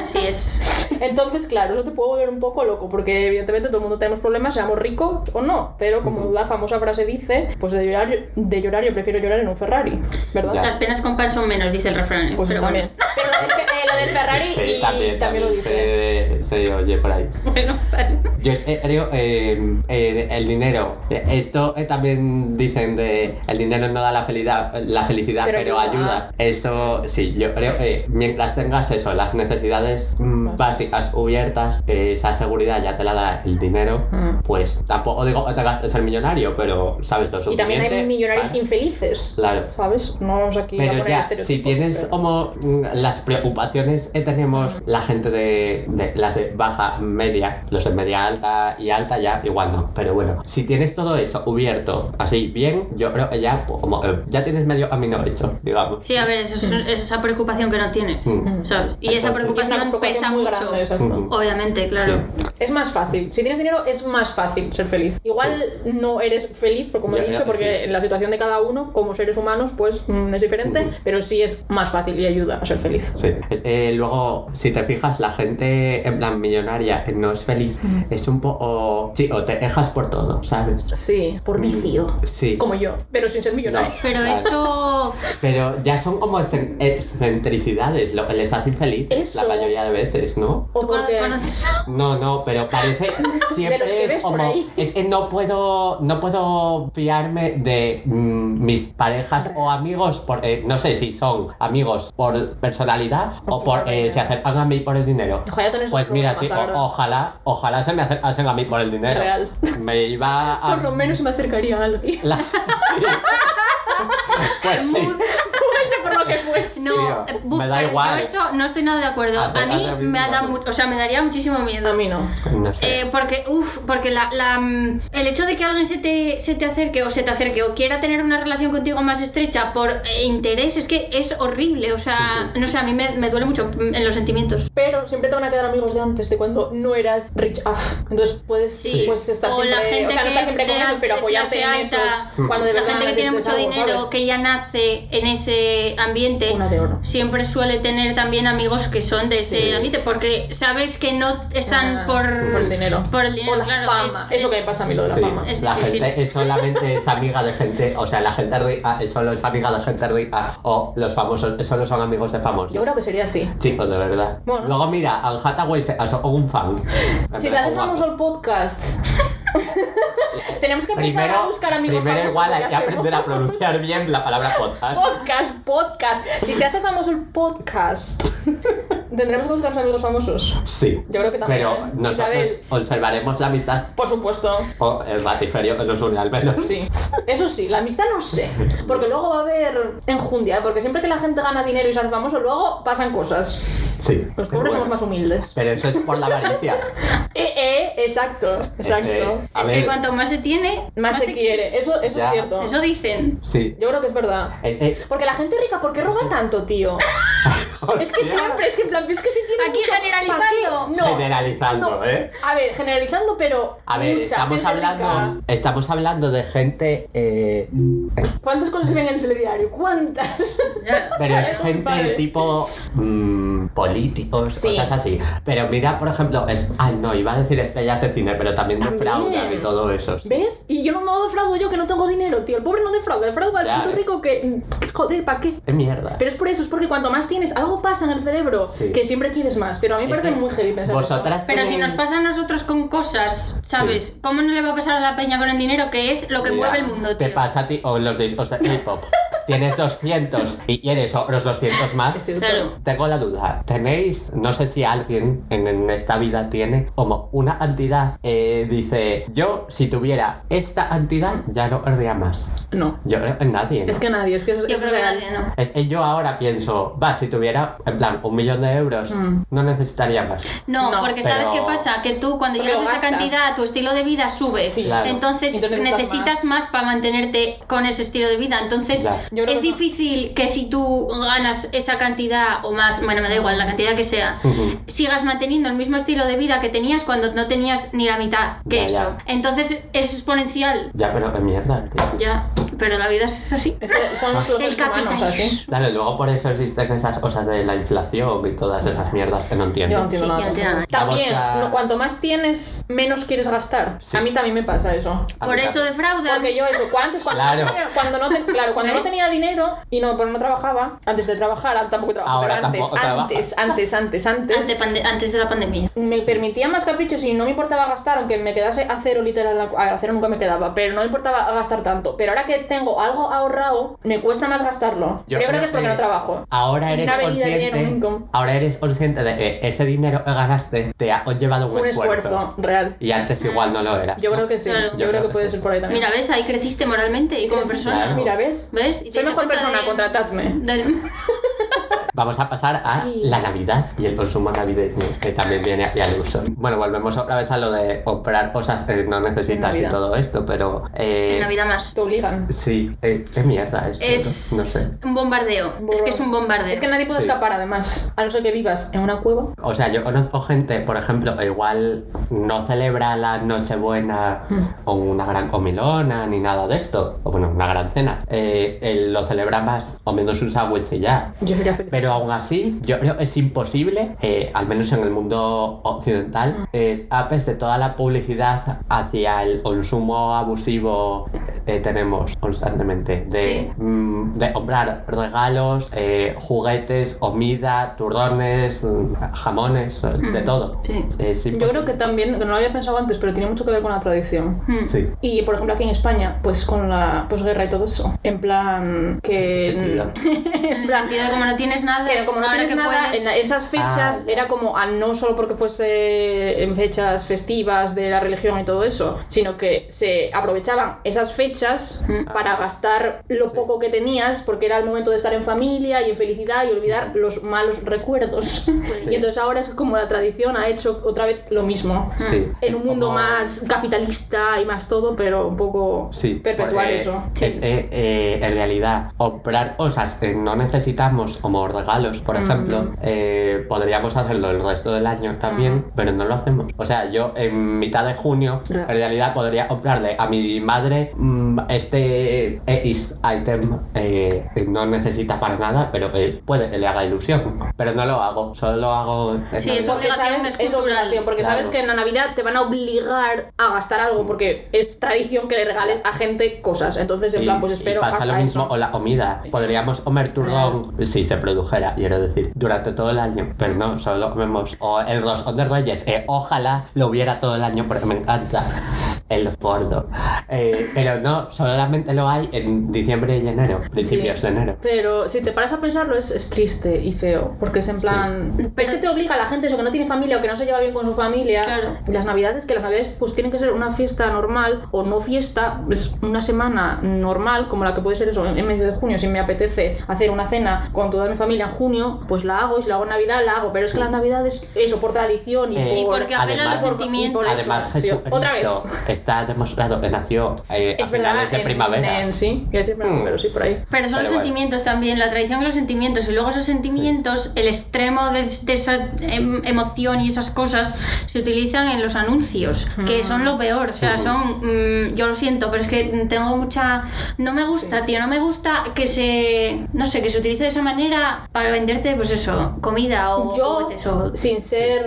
así es. entonces claro, eso te puede volver un poco loco, porque evidentemente todo el mundo tenemos problemas, seamos ricos o no, pero como la famosa frase dice, pues de llorar, de llorar yo prefiero llorar en un Ferrari, ¿verdad? Ya. Las penas con pan son menos, dice el refrán. ¿eh? Pues Pero también. Pero del, eh, lo del Ferrari Sí, y también, también, lo dice. Se, se oye por ahí. Bueno, vale. Yo es- eh, creo eh, eh, el dinero. Esto eh, también dicen de el dinero no da la felicidad, la felicidad, Pero pero, ayuda. Eso sí, yo creo que mientras tengas eso, las necesidades mm, básicas cubiertas, eh, esa seguridad ya te la da el dinero, Mm. pues tampoco digo que tengas que ser millonario, pero sabes lo Y suficiente. también hay millonarios para- infelices. Claro. ¿Sabes? No vamos aquí a Pero poner ya, si tienes pero- como mm, las preocupaciones que tenemos la gente de, de las de baja, media, los de media alta y alta ya, igual no. Pero bueno, si tienes todo eso cubierto así bien, yo creo que ya, pues, como, eh, ya tienes medio camino hecho, digamos. Sí, a ver, eso es, es esa preocupación que no tienes, Mm. ¿sabes? Y esa Y preocupación pesa muy mucho. grande. Obviamente, claro. Es más fácil. Si tienes dinero, es más fácil ser feliz. Igual no eres feliz, por como he dicho, que porque sí. la situación de cada uno, como seres humanos, pues mm, es diferente, pero sí es más fácil y ayuda a ser feliz. Sí. Eh, luego, si te fijas, la gente en plan millonaria eh, no es feliz, es un poco... Sí, o te dejas por todo, ¿sabes? Sí, por vicio. Sí. Como yo, pero sin ser millonario. Pero Claro. eso. Pero ya son como excen- excentricidades lo que les hace infelices Eso. la mayoría de veces, ¿no? O ¿Tú cono- porque... conoces- No, no, pero parece siempre es como ahí. Es que no puedo no puedo fiarme de mm, mis parejas o amigos por eh, no sé si son amigos por personalidad o por eh, se acercan a mí por el dinero. Ojalá Pues mira, tío, ojalá, ojalá se me acercasen a mí por el dinero. Real. Me iba a Por lo menos me acercaría a alguien. la- Sí. Pues sí. Que fuese. No, Tío, eh, buf, me da igual. yo eso no estoy nada de acuerdo. Hace- A mí me da mismo. mu- o sea, me daría muchísimo miedo. A mí no. No sé. Eh, porque, uff, porque la, la, mm, el hecho de que alguien se te, se te acerque o se te acerque o quiera tener una relación contigo más estrecha por eh, interés es que es horrible. O sea, no sé, a mí me, me duele mucho mm, en los sentimientos. Pero siempre te van a quedar amigos de antes, de cuando no eras rich off. Entonces puedes Sí. pues, estar O siempre. la gente o sea, no que estar es siempre con de esos, pero apoyarte en clase esos. alta, Cuando de La verdad gente que tiene necesites mucho algo, dinero, ¿sabes? que ya nace en ese ambiente, Una de oro. siempre suele tener también amigos que son de ese Sí. ambiente, porque sabes que no están Ah, por, por el dinero. Por el dinero, O la claro, fama. es- Eso que me pasa a mí lo de la Sí, fama. Es la difícil. gente es solamente es amiga de gente, o sea, la gente rica es solo es amiga de gente rica, o los famosos solo son amigos de famosos. Yo creo que sería así. Chicos, de verdad. Bueno. Luego mira, Anne Hathaway se casó un fan. Si se hace Un famoso el podcast. Tenemos que empezar a buscar amigos primero igual hay que aprender a pronunciar bien la palabra podcast. Podcast, podcast. Si se hace famoso el podcast, tendremos que buscar amigos famosos. Sí. Yo creo que también, Pero ¿eh? nosotros observaremos la amistad Por supuesto. o el batiferio que nos une al menos. Sí. Eso sí, la amistad no sé. Porque luego va a haber enjundia, porque siempre que la gente gana dinero y se hace famoso, luego pasan cosas. Sí. Los pobres bueno. somos más humildes. Pero eso es por la avaricia. Eh, eh, exacto, exacto. A es ver. que cuanto más se tiene, Más se quiere. Eso, eso Ya. es cierto. Eso dicen. Sí. Yo creo que es verdad. Es que- Porque la gente rica, ¿por qué roba tanto, tío? Es que siempre, es que en plan, es que si tiene Aquí mucho- generalizando. ¿para qué? No. Generalizando, no. ¿eh? A ver, generalizando, pero A ver, mucha estamos gente hablando, rica. estamos hablando de gente, eh, ¿Cuántas cosas se ven en el telediario? ¿Cuántas? pero es gente padre. tipo mm, políticos, Sí. cosas así. Pero mira, por ejemplo, es, ay no, iba a decir estrellas de cine, pero también defraudan y todo eso. sí. ¿Ves? Y yo no, no defraudo yo que no tengo dinero, tío. El pobre no defrauda, defrauda Ya, al puto eh. rico que, que, Joder, ¿para qué? Qué mierda. Pero es por eso, es porque cuanto más tienes, algo pasa en el cerebro Sí. Que siempre quieres más. Pero a mí me parece muy heavy pensar eso. Vosotras Pero si nos pasa a nosotros con cosas, ¿sabes? ¿Cómo no le va a pasar a la peña con el dinero que es lo que Ya, mueve el mundo, tío? Te pasa a ti, o los de K-pop. Tienes 200 y quieres otros 200 más. Claro. Tengo la duda. ¿Tenéis, no sé si alguien en, en esta vida tiene como una cantidad, eh, dice, yo si tuviera esta cantidad ya no querría más? No. Yo creo que nadie. ¿no? Es que nadie, es que es, Yo es creo que real. nadie, ¿no? Es que yo ahora pienso, va, si tuviera, en plan, un millón de euros, Mm. no necesitaría más. No, No, porque pero- ¿sabes qué pasa? Que tú cuando Porque llegas a esa cantidad, tu estilo de vida sube. Sí. Claro. Entonces Entonces necesitas necesitas más. más. para mantenerte con ese estilo de vida. Entonces Ya. Yo creo es que no. difícil que si tú ganas esa cantidad o más, bueno, me da igual la cantidad que sea, sigas manteniendo el mismo estilo de vida que tenías cuando no tenías ni la mitad que Ya, eso. ya. Entonces es exponencial. Ya, pero qué mierda, tío. Ya, pero la vida es así. Es son los, los El seres humanos, capitalismo. así. Dale, luego por eso existen esas cosas de la inflación y todas esas mierdas que no entiendo. Yo no entiendo Sí, nada. yo no. También, Vamos a- no, cuanto más tienes, menos quieres gastar. Sí. A mí también me pasa eso. A Por eso también. defraudan. Porque yo eso, antes cuando, Claro. no tenía, cuando no te- claro, cuando no ¿Ves? tenía dinero y no, pero no trabajaba, antes de trabajar, ah, tampoco trabajaba, Ahora pero antes, trabaja. antes, antes, antes, antes, Ante pande- antes de la pandemia. me permitía más caprichos y no me importaba gastar, aunque me quedase a cero literal, a cero nunca me quedaba, pero no me importaba gastar tanto. Pero ahora que tengo algo ahorrado, me cuesta más gastarlo. Yo pero creo creo que es porque que no trabajo. Ahora eres consciente. Ahora eres consciente de que ese dinero que ganaste te ha llevado un, Un esfuerzo real. Y antes igual no lo eras. Yo ¿no? creo que sí, Claro. yo, creo que puede ser por ahí también. Mira, ¿ves? Ahí creciste moralmente y como persona. claro. Mira, ¿ves? ¿Ves? Y Soy mejor persona, de- contratadme. del- Vamos a pasar a Sí. la Navidad y el consumo navideño, que también viene aquí al uso. Bueno, volvemos otra vez a lo de comprar cosas que no necesitas y todo esto, pero. eh, En Navidad más. Te obligan. Sí, eh, qué mierda es. Es No sé. un bombardeo. Es que es un bombardeo. Es que nadie puede Sí. escapar, además. A no ser que vivas en una cueva. O sea, yo conozco gente, por ejemplo, que igual no celebra la Nochebuena con una gran comilona ni nada de esto, o bueno, una gran cena. Eh, él lo celebra más o menos un sándwich y ya. Yo sería feliz. Pero aún así, yo creo que es imposible, eh, al menos en el mundo occidental, es a pesar de toda la publicidad hacia el consumo abusivo que tenemos constantemente, de, Sí. mm, de comprar regalos, eh, juguetes, comida, turrones, mm, jamones, de todo. Sí. Es Yo creo que también, que no lo había pensado antes, pero tiene mucho que ver con la tradición. Sí. Y por ejemplo aquí en España, pues con la posguerra y todo eso. En plan que... Sentido. En el sentido de como no tienes nada, Que como no ahora tienes que nada, puedes- en esas fechas Ah, era como, a no solo porque fuese en fechas festivas de la religión y todo eso, sino que se aprovechaban esas fechas Mm. Para gastar lo poco que tenías, porque era el momento de estar en familia y en felicidad y olvidar los malos recuerdos. Y entonces ahora es como la tradición ha hecho otra vez lo mismo. Sí, En un mundo como- más capitalista y más todo, pero un poco Sí, perpetuar porque eso. Es, eh, eh, en realidad, comprar cosas que no necesitamos como regalos, por ejemplo, eh, podríamos hacerlo el resto del año también, pero no lo hacemos. O sea, yo en mitad de junio, en realidad podría comprarle a mi madre mm, este X item eh, no necesita para nada, pero que puede que le haga ilusión. Pero no lo hago, solo lo hago en Sí, Porque obligación, sabes, es es cultural. obligación, porque Claro. sabes que en la Navidad te van a obligar a gastar algo, porque es tradición que le regales a gente cosas. Entonces, en Y- plan, pues y espero pasa hasta lo mismo eso. con la comida. Podríamos comer turrón si se produjera, quiero decir, durante todo el año, pero no, solo lo comemos. O el roscón de Reyes, eh, ojalá lo hubiera todo el año porque me encanta el pordo. Eh, pero no, solamente lo hay en diciembre y enero, principios Sí. de enero. Pero si te paras a pensarlo, es, es triste y feo, porque es en plan. Pero- Es que te obliga a la gente eso que no tiene familia o que no se lleva bien con su familia. Claro. Las navidades, que las navidades pues tienen que ser una fiesta normal o no fiesta, es una semana normal, como la que puede ser eso, en en medio de junio, si me apetece hacer una cena con toda mi familia en junio, pues la hago y si la hago en Navidad, la hago. Pero es que las navidades, eso, por tradición y Eh, Y porque apela a los sentimientos. Además, tío. Otra vez. Jesucristo está demostrado que nació eh, a Es verdad, finales de en- primavera. en- sí, decir Hmm. pero sí, por ahí. Pero son Pero los bueno. sentimientos también, la tradición y los sentimientos. Y luego esos sentimientos, el extremo de, de esa em- emoción y esas cosas se utilizan en los anuncios, que son lo peor. O sea, son. mm, yo lo siento, pero es que tengo mucha. No me gusta, tío, no me gusta que se. No sé, que se utilice de esa manera para venderte, pues eso, comida o Yo, o. sin ser,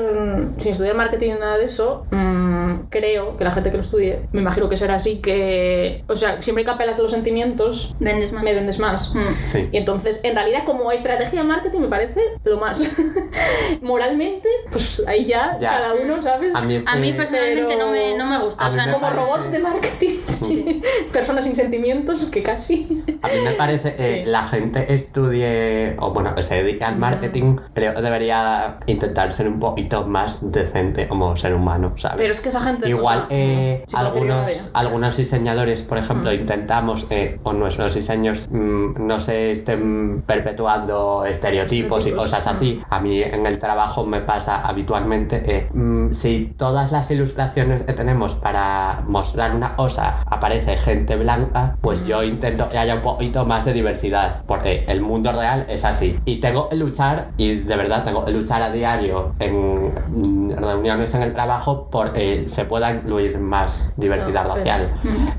sin estudiar marketing ni nada de eso, mm, creo que la gente que lo estudie, me imagino que será así, que, o sea, siempre que apelas a los sentimientos, Vendes más. me vendes más. Mm. Sí. Y entonces, en realidad, como estrategia de marketing me parece lo más. Moralmente, pues ahí ya, Ya. cada uno, ¿sabes? A mí, es A mí personalmente Pero- no, me, no me gusta. O sea, me no- como parece- robot de marketing, sí. personas sin sentimientos, que casi. A mí me parece que Sí. la gente estudie, o bueno, que se dedique al marketing, creo que debería intentar ser un poquito más decente como ser humano, ¿sabes? Pero es que esa gente. Igual o sea, eh, a algunos, algunos diseñadores, por ejemplo, Mm. intentamos que con nuestros diseños mm, no se estén perpetuando estereotipos y Estereotipos, cosas así. A mí en el trabajo me pasa habitualmente que mm, si todas las ilustraciones que tenemos para mostrar una cosa aparece gente blanca, pues yo intento que haya un poquito más de diversidad, porque el mundo real es así. Y tengo que luchar, y de verdad tengo que luchar a diario en mm, reuniones en el trabajo porque se pueda incluir más diversidad No, pero- racial.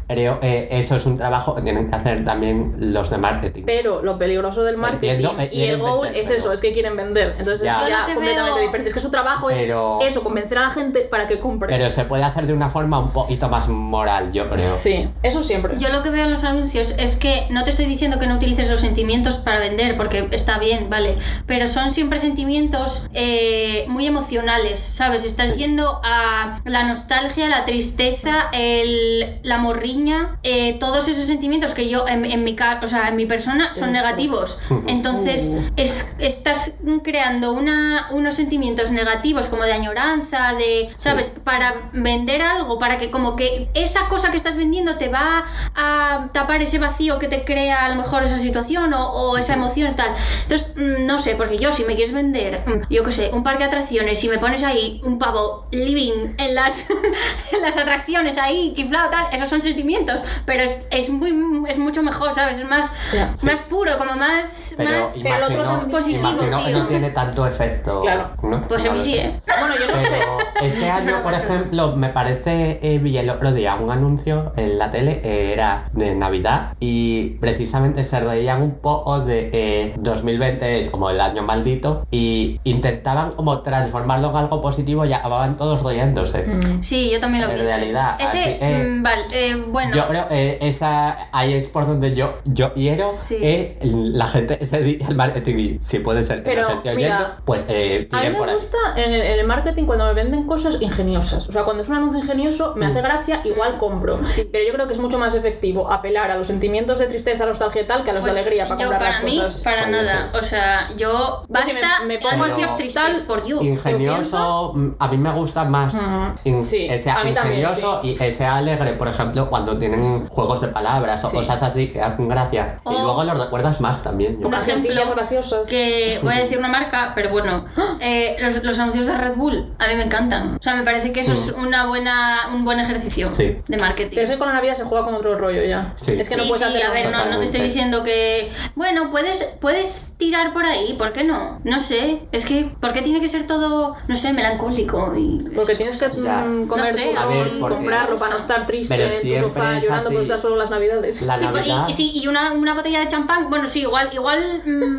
Creo que eso es un trabajo que tienen que hacer también los de marketing. Pero lo peligroso del marketing Entiendo que y el goal vender, es pero- eso, es que quieren vender. Entonces Ya. es ya lo que completamente veo- diferente. Es que su trabajo es eso, convencer a la gente para que compre. Pero se puede hacer de una forma un poquito más moral, yo creo. Sí, eso siempre. Yo lo que veo en los anuncios es que no te estoy diciendo que no utilices los sentimientos para vender, porque está bien, vale, pero son siempre sentimientos eh, muy emocionales, ¿sabes? Estás yendo a la nostalgia, la tristeza, el, la morriña, eh, todos esos sentimientos que yo en, en mi o sea, en mi persona son negativos. Entonces, Uh. es, estás creando una, unos sentimientos negativos como de añoranza, de, ¿sabes? Para vender algo, para que como que esa cosa que estás vendiendo te va a tapar ese vacío que te crea a lo mejor esa situación o, o esa emoción y tal. Entonces, mm, no sé, porque yo si me quieres vender, mm, yo qué sé, un parque de atracciones y me pones ahí un pavo living en las, en las atracciones ahí, chiflado tal, esos son sentimientos, pero es, es muy es mucho mejor, ¿sabes? Es más, más puro, como más, Pero más el otro imagino, positivo, imagino tío. no tiene tanto efecto. Claro. ¿no? Pues a mí sí, sé. ¿eh? Bueno, yo no sé. Pero este año, por ejemplo, me parece, eh, vi el otro día un anuncio en la tele, eh, era de Navidad, y precisamente se reían un poco de eh, 2020 es como el año maldito, y intentaban como transformarlo en algo positivo y acababan todos riéndose. Mm. Sí, yo también lo En vi. sí. realidad, Ese, así, eh, mm, vale, eh, bueno. Yo creo que esa ahí es por donde yo, yo quiero Sí. que la gente se dedique al marketing y si puede ser que Pero, nos esté mira, oyendo, pues eh, A mí me por gusta en el, en el marketing cuando me venden cosas ingeniosas. O sea, cuando es un anuncio ingenioso, me hace Mm. gracia, igual compro. Pero yo creo que es mucho más efectivo apelar a los sentimientos de tristeza, nostalgia y tal, que a los Pues de alegría para yo, comprar para las mí, cosas. para nada. O sea, yo. Sí Basta me- me me, pongo así, tristes por you. Ingenioso, a mí me gusta más Ujú. in- Sí, que sea a mí también, ingenioso y que sea alegre, por ejemplo, cuando tienen juegos de palabras o Sí. cosas así que hacen gracia. Y luego los recuerdas más también. yo Un creo. ejemplo graciosas. Que voy a decir una marca, pero bueno, eh, los, los anuncios de Red Bull a mí me encantan. O sea, me parece que eso es una buena, un buen ejercicio Mm. Sí. de marketing. Pero es que con la Navidad se juega con otro rollo ya. Sí. Es que no sí, puedes sí, hacer a ver, no, no te estoy diciendo que. Bueno, puedes, puedes tirar por ahí, ¿por qué no? No sé. Es que, ¿por qué tiene que ser todo, no sé, melancólico? Y Porque tienes que cosas? Ya. mm, comer No sé, a ver, porque- comprarlo para no estar triste Pero en tu siempre sofá es llorando así. porque están solo las Navidades. La Y, y- Navidad. y sí, y una, una botella de champán, bueno, sí, igual, igual, mm,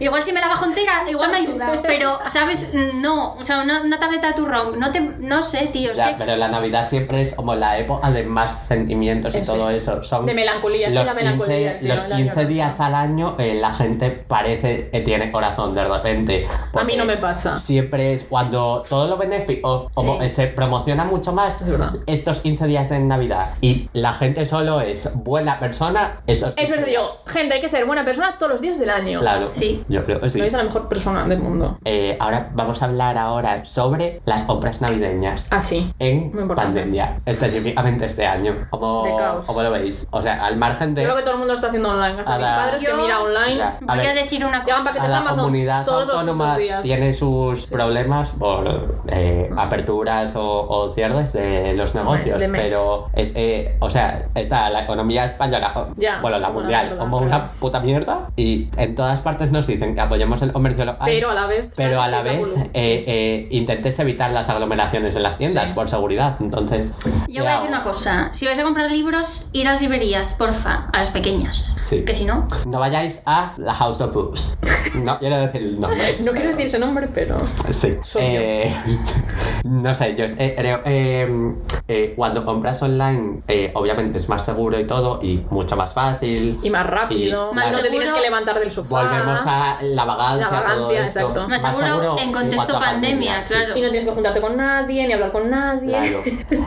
igual si me la bajo entera, igual me ayuda. Pero, ¿sabes? No, o sea, una, una tableta de turrón, no te, no sé, tío, es Ya, que pero la Navidad siempre es como la época de más sentimientos y Eso. todo eso. Son De melancolía, los la melancolía, 15, tío, los el año 15 no días al año eh, la gente parece que tiene corazón de repente. A mí no me pasa. Siempre es cuando todo lo benéfico, como Sí. que se promociona mucho más estos 15 días de Navidad y la gente solo es buena persona esos Es 15 verdad, días. gente, hay que ser buena persona todos los días del año. Claro, Sí. yo creo que sí. Lo dice la mejor persona del mundo. Eh, ahora vamos a hablar ahora sobre las compras navideñas Ah, sí. en Muy importante. pandemia, específicamente este año. ¿Cómo, De caos. cómo lo veis? O sea, al margen de Yo creo que todo el mundo está haciendo online. Hasta A mis la- padres que Yo- mira online. Ya. Voy a, ver, decir una Llevan cosa. paquetes a la Amazon comunidad todos los autónoma putos días. tiene sus Sí. problemas por eh, aperturas o, o cierres de los negocios, de mes. pero es, eh, o sea, está la economía española, o- Ya, bueno, la una mundial, mierda, como pero- una puta mierda y en todas partes nos dicen que apoyemos el comercio local. Pero a la vez. pero a la vez eh, eh, intentes evitar las aglomeraciones en las tiendas Sí. por seguridad. Entonces, Yo voy a decir una cosa. Si vais a comprar libros, ir a las librerías, porfa, a las pequeñas. Sí. Que si no, no vayáis a la House of Books. No quiero decir el nombre. No quiero decir ese nombre, pero. Sí. Soy Eh, no sé, yo eh, creo eh, eh, cuando compras online, eh, es más seguro y todo, y mucho más fácil. Y más rápido. Y- más no te Seguro- tienes que levantar del sofá. Volvemos a la vagancia. La todo vagancia, esto. exacto. Más seguro en contexto a pandemia, sí, claro. Y no tienes que juntarte con nadie, ni hablar con nadie. Claro.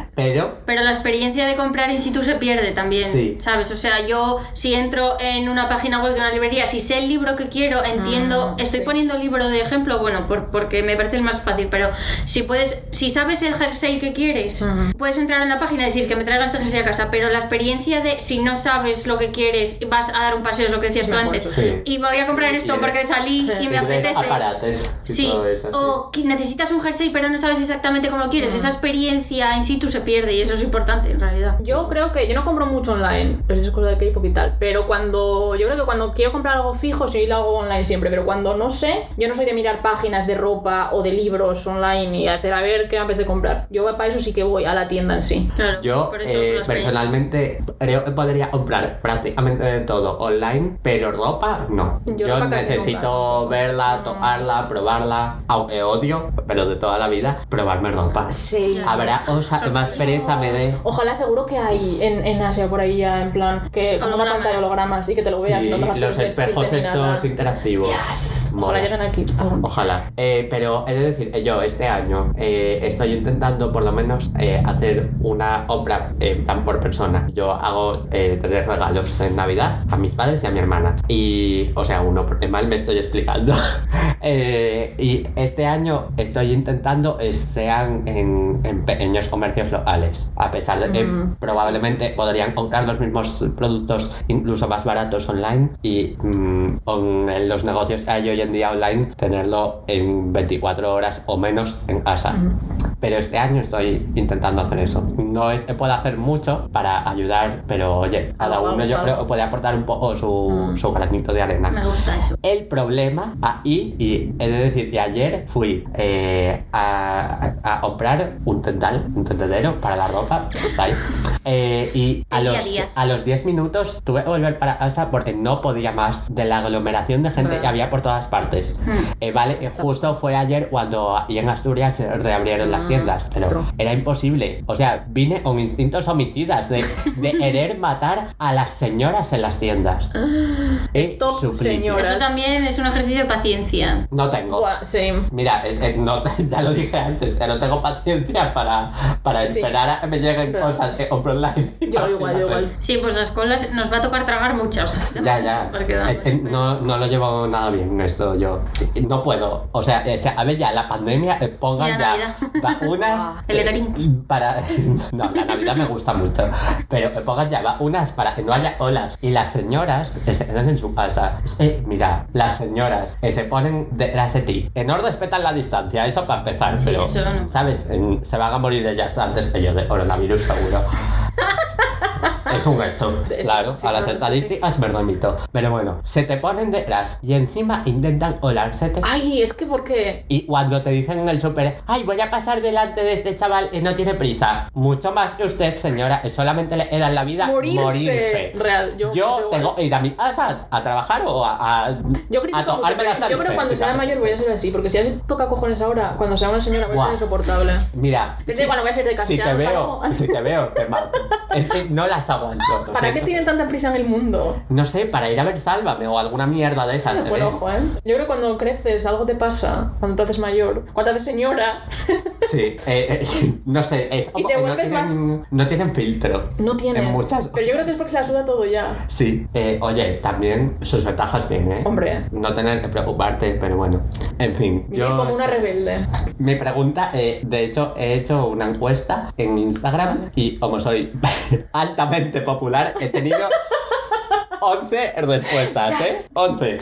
Pero Pero la experiencia de comprar in situ se pierde también, Sí. ¿sabes? O sea, yo si entro en una página web de una librería, si sé el libro que quiero, entiendo, Mm, estoy sí. poniendo libro de ejemplo, bueno, por- porque me parece el más fácil, pero si puedes, si sabes el jersey que quieres, Ujú. puedes entrar en la página y decir que me traigas este jersey a casa, pero la experiencia de si no sabes lo que quieres, vas a dar un paseo, es lo que decías tú antes, sí. y voy a comprar esto de- porque salí y me apetece. aparates y Sí, todo eso, sí. o que necesitas un jersey pero no sabes exactamente cómo lo quieres. Esa experiencia in situ se pierde y eso es importante en realidad. Yo creo que yo no compro mucho online, es cosa de K-pop y tal, pero cuando yo creo que cuando quiero comprar algo fijo sí lo hago online siempre, pero cuando no sé, yo no soy de mirar páginas de ropa o de libros online y hacer a ver qué me apetece comprar. Yo para eso sí que voy a la tienda en sí. Claro. Yo por eso eh, las creo que podría comprar prácticamente de todo online, pero ropa no. Yo Yo, ropa casi necesito verla, tocarla, probarla, aunque odio, pero de toda la vida, probarme ropa. Sí. Habrá cosa que más pereza me dé. Ojalá seguro que hay en, en Asia por ahí ya en plan que como una pantalla de hologramas y que te lo veas Sí, y no tengas que los espejos estos interactivos. Yes. Mola. Ojalá lleguen aquí. Ojalá. Eh, pero he de decir, yo este año eh, estoy intentando por lo menos eh, hacer una compra en plan por persona. Yo hago eh, tres regalos en Navidad a mis padres y a mi hermana. Y, o sea, uno, porque mal me estoy explicando. Eh, y este año estoy intentando es sean en, en pequeños comercios locales. A pesar de que Mm. probablemente podrían comprar los mismos productos incluso más baratos online y mm, con los negocios que hay hoy en día online tenerlo en 24 horas o menos en casa. Pero este año estoy intentando hacer eso. No es que pueda hacer mucho para ayudar, pero oye, cada Algo, uno yo creo puede aportar un poco su, Mm. su granito de arena. Me gusta eso. El problema ahí, y he de decir que ayer fui eh, a, a- a comprar un tendal, un tendedero para la ropa, ahí. Eh, y a El día a los, día. a los 10 minutos tuve que volver para casa porque no podía más de la aglomeración de gente Vale. que había por todas partes. Mm. Eh, vale, eh, justo fue ayer cuando ahí en Asturias se reabrieron las Mm, tiendas, pero era imposible. O sea, vine con instintos homicidas de, de querer matar a las señoras en las tiendas. Es Stop, suplicio. señora. Eso también es un ejercicio de paciencia. No tengo. Buah, same. Mira, es no, ya lo dije antes, que no tengo paciencia para, para Sí. esperar a que me lleguen Claro. cosas que compro online. Yo igual, yo igual. Sí, pues las colas nos va a tocar tragar muchas. Ya, ya. Es no, no lo llevo nada bien esto yo. No puedo. O sea, o sea, a ver ya, la pandemia, eh, pongan ya vacunas. El eh, para No, la Navidad me gusta mucho. Pero eh, pongan ya vacunas para que no haya olas. Y las señoras se quedan en su casa. Mira, las señoras que se ponen detrás de ti, que no respetan la distancia, eso para empezar. Sí, pero, eso no. ¿sabes? Se van a morir ellas antes que yo de coronavirus, seguro. Es un Es- claro. sí, a las estadísticas me remito. Pero bueno, se te ponen detrás y encima intentan olársete. Ay, es que porque. Y cuando te dicen en el súper, ay, voy a pasar delante de este chaval y no tiene prisa. Mucho más que usted, señora, que solamente le en la vida Morirse. morirse. Real, yo- tengo que ir a mi casa a trabajar o a, a, Yo las yo creo que cuando sea mayor voy a ser así, porque si así toca cojones ahora, cuando sea una señora voy a ser insoportable. Mira, Pero da igual, no voy a ser de casa, si te veo, si te veo, te mato. Es que no las aguanto. ¿Para qué tienen tanta prisa en el mundo? No sé, para ir a ver Sálvame o alguna mierda de esas. Bueno, ¿eh? ojo, ¿eh? Yo creo que cuando creces algo te pasa, cuando te haces mayor, cuando te haces señora, Sí, eh, eh, no sé, es Y te no vuelves tienen, no tienen filtro. no tiene. En muchas Pero yo creo que es porque se la suda todo ya. Sí, eh, oye, también sus ventajas tiene. ¿eh? Hombre. No tener que preocuparte, pero bueno. En fin, Vive yo. como una rebelde. Mi pregunta, eh, de hecho, he hecho una encuesta en Instagram y como soy altamente popular, he tenido 11 respuestas, ¿eh? 11.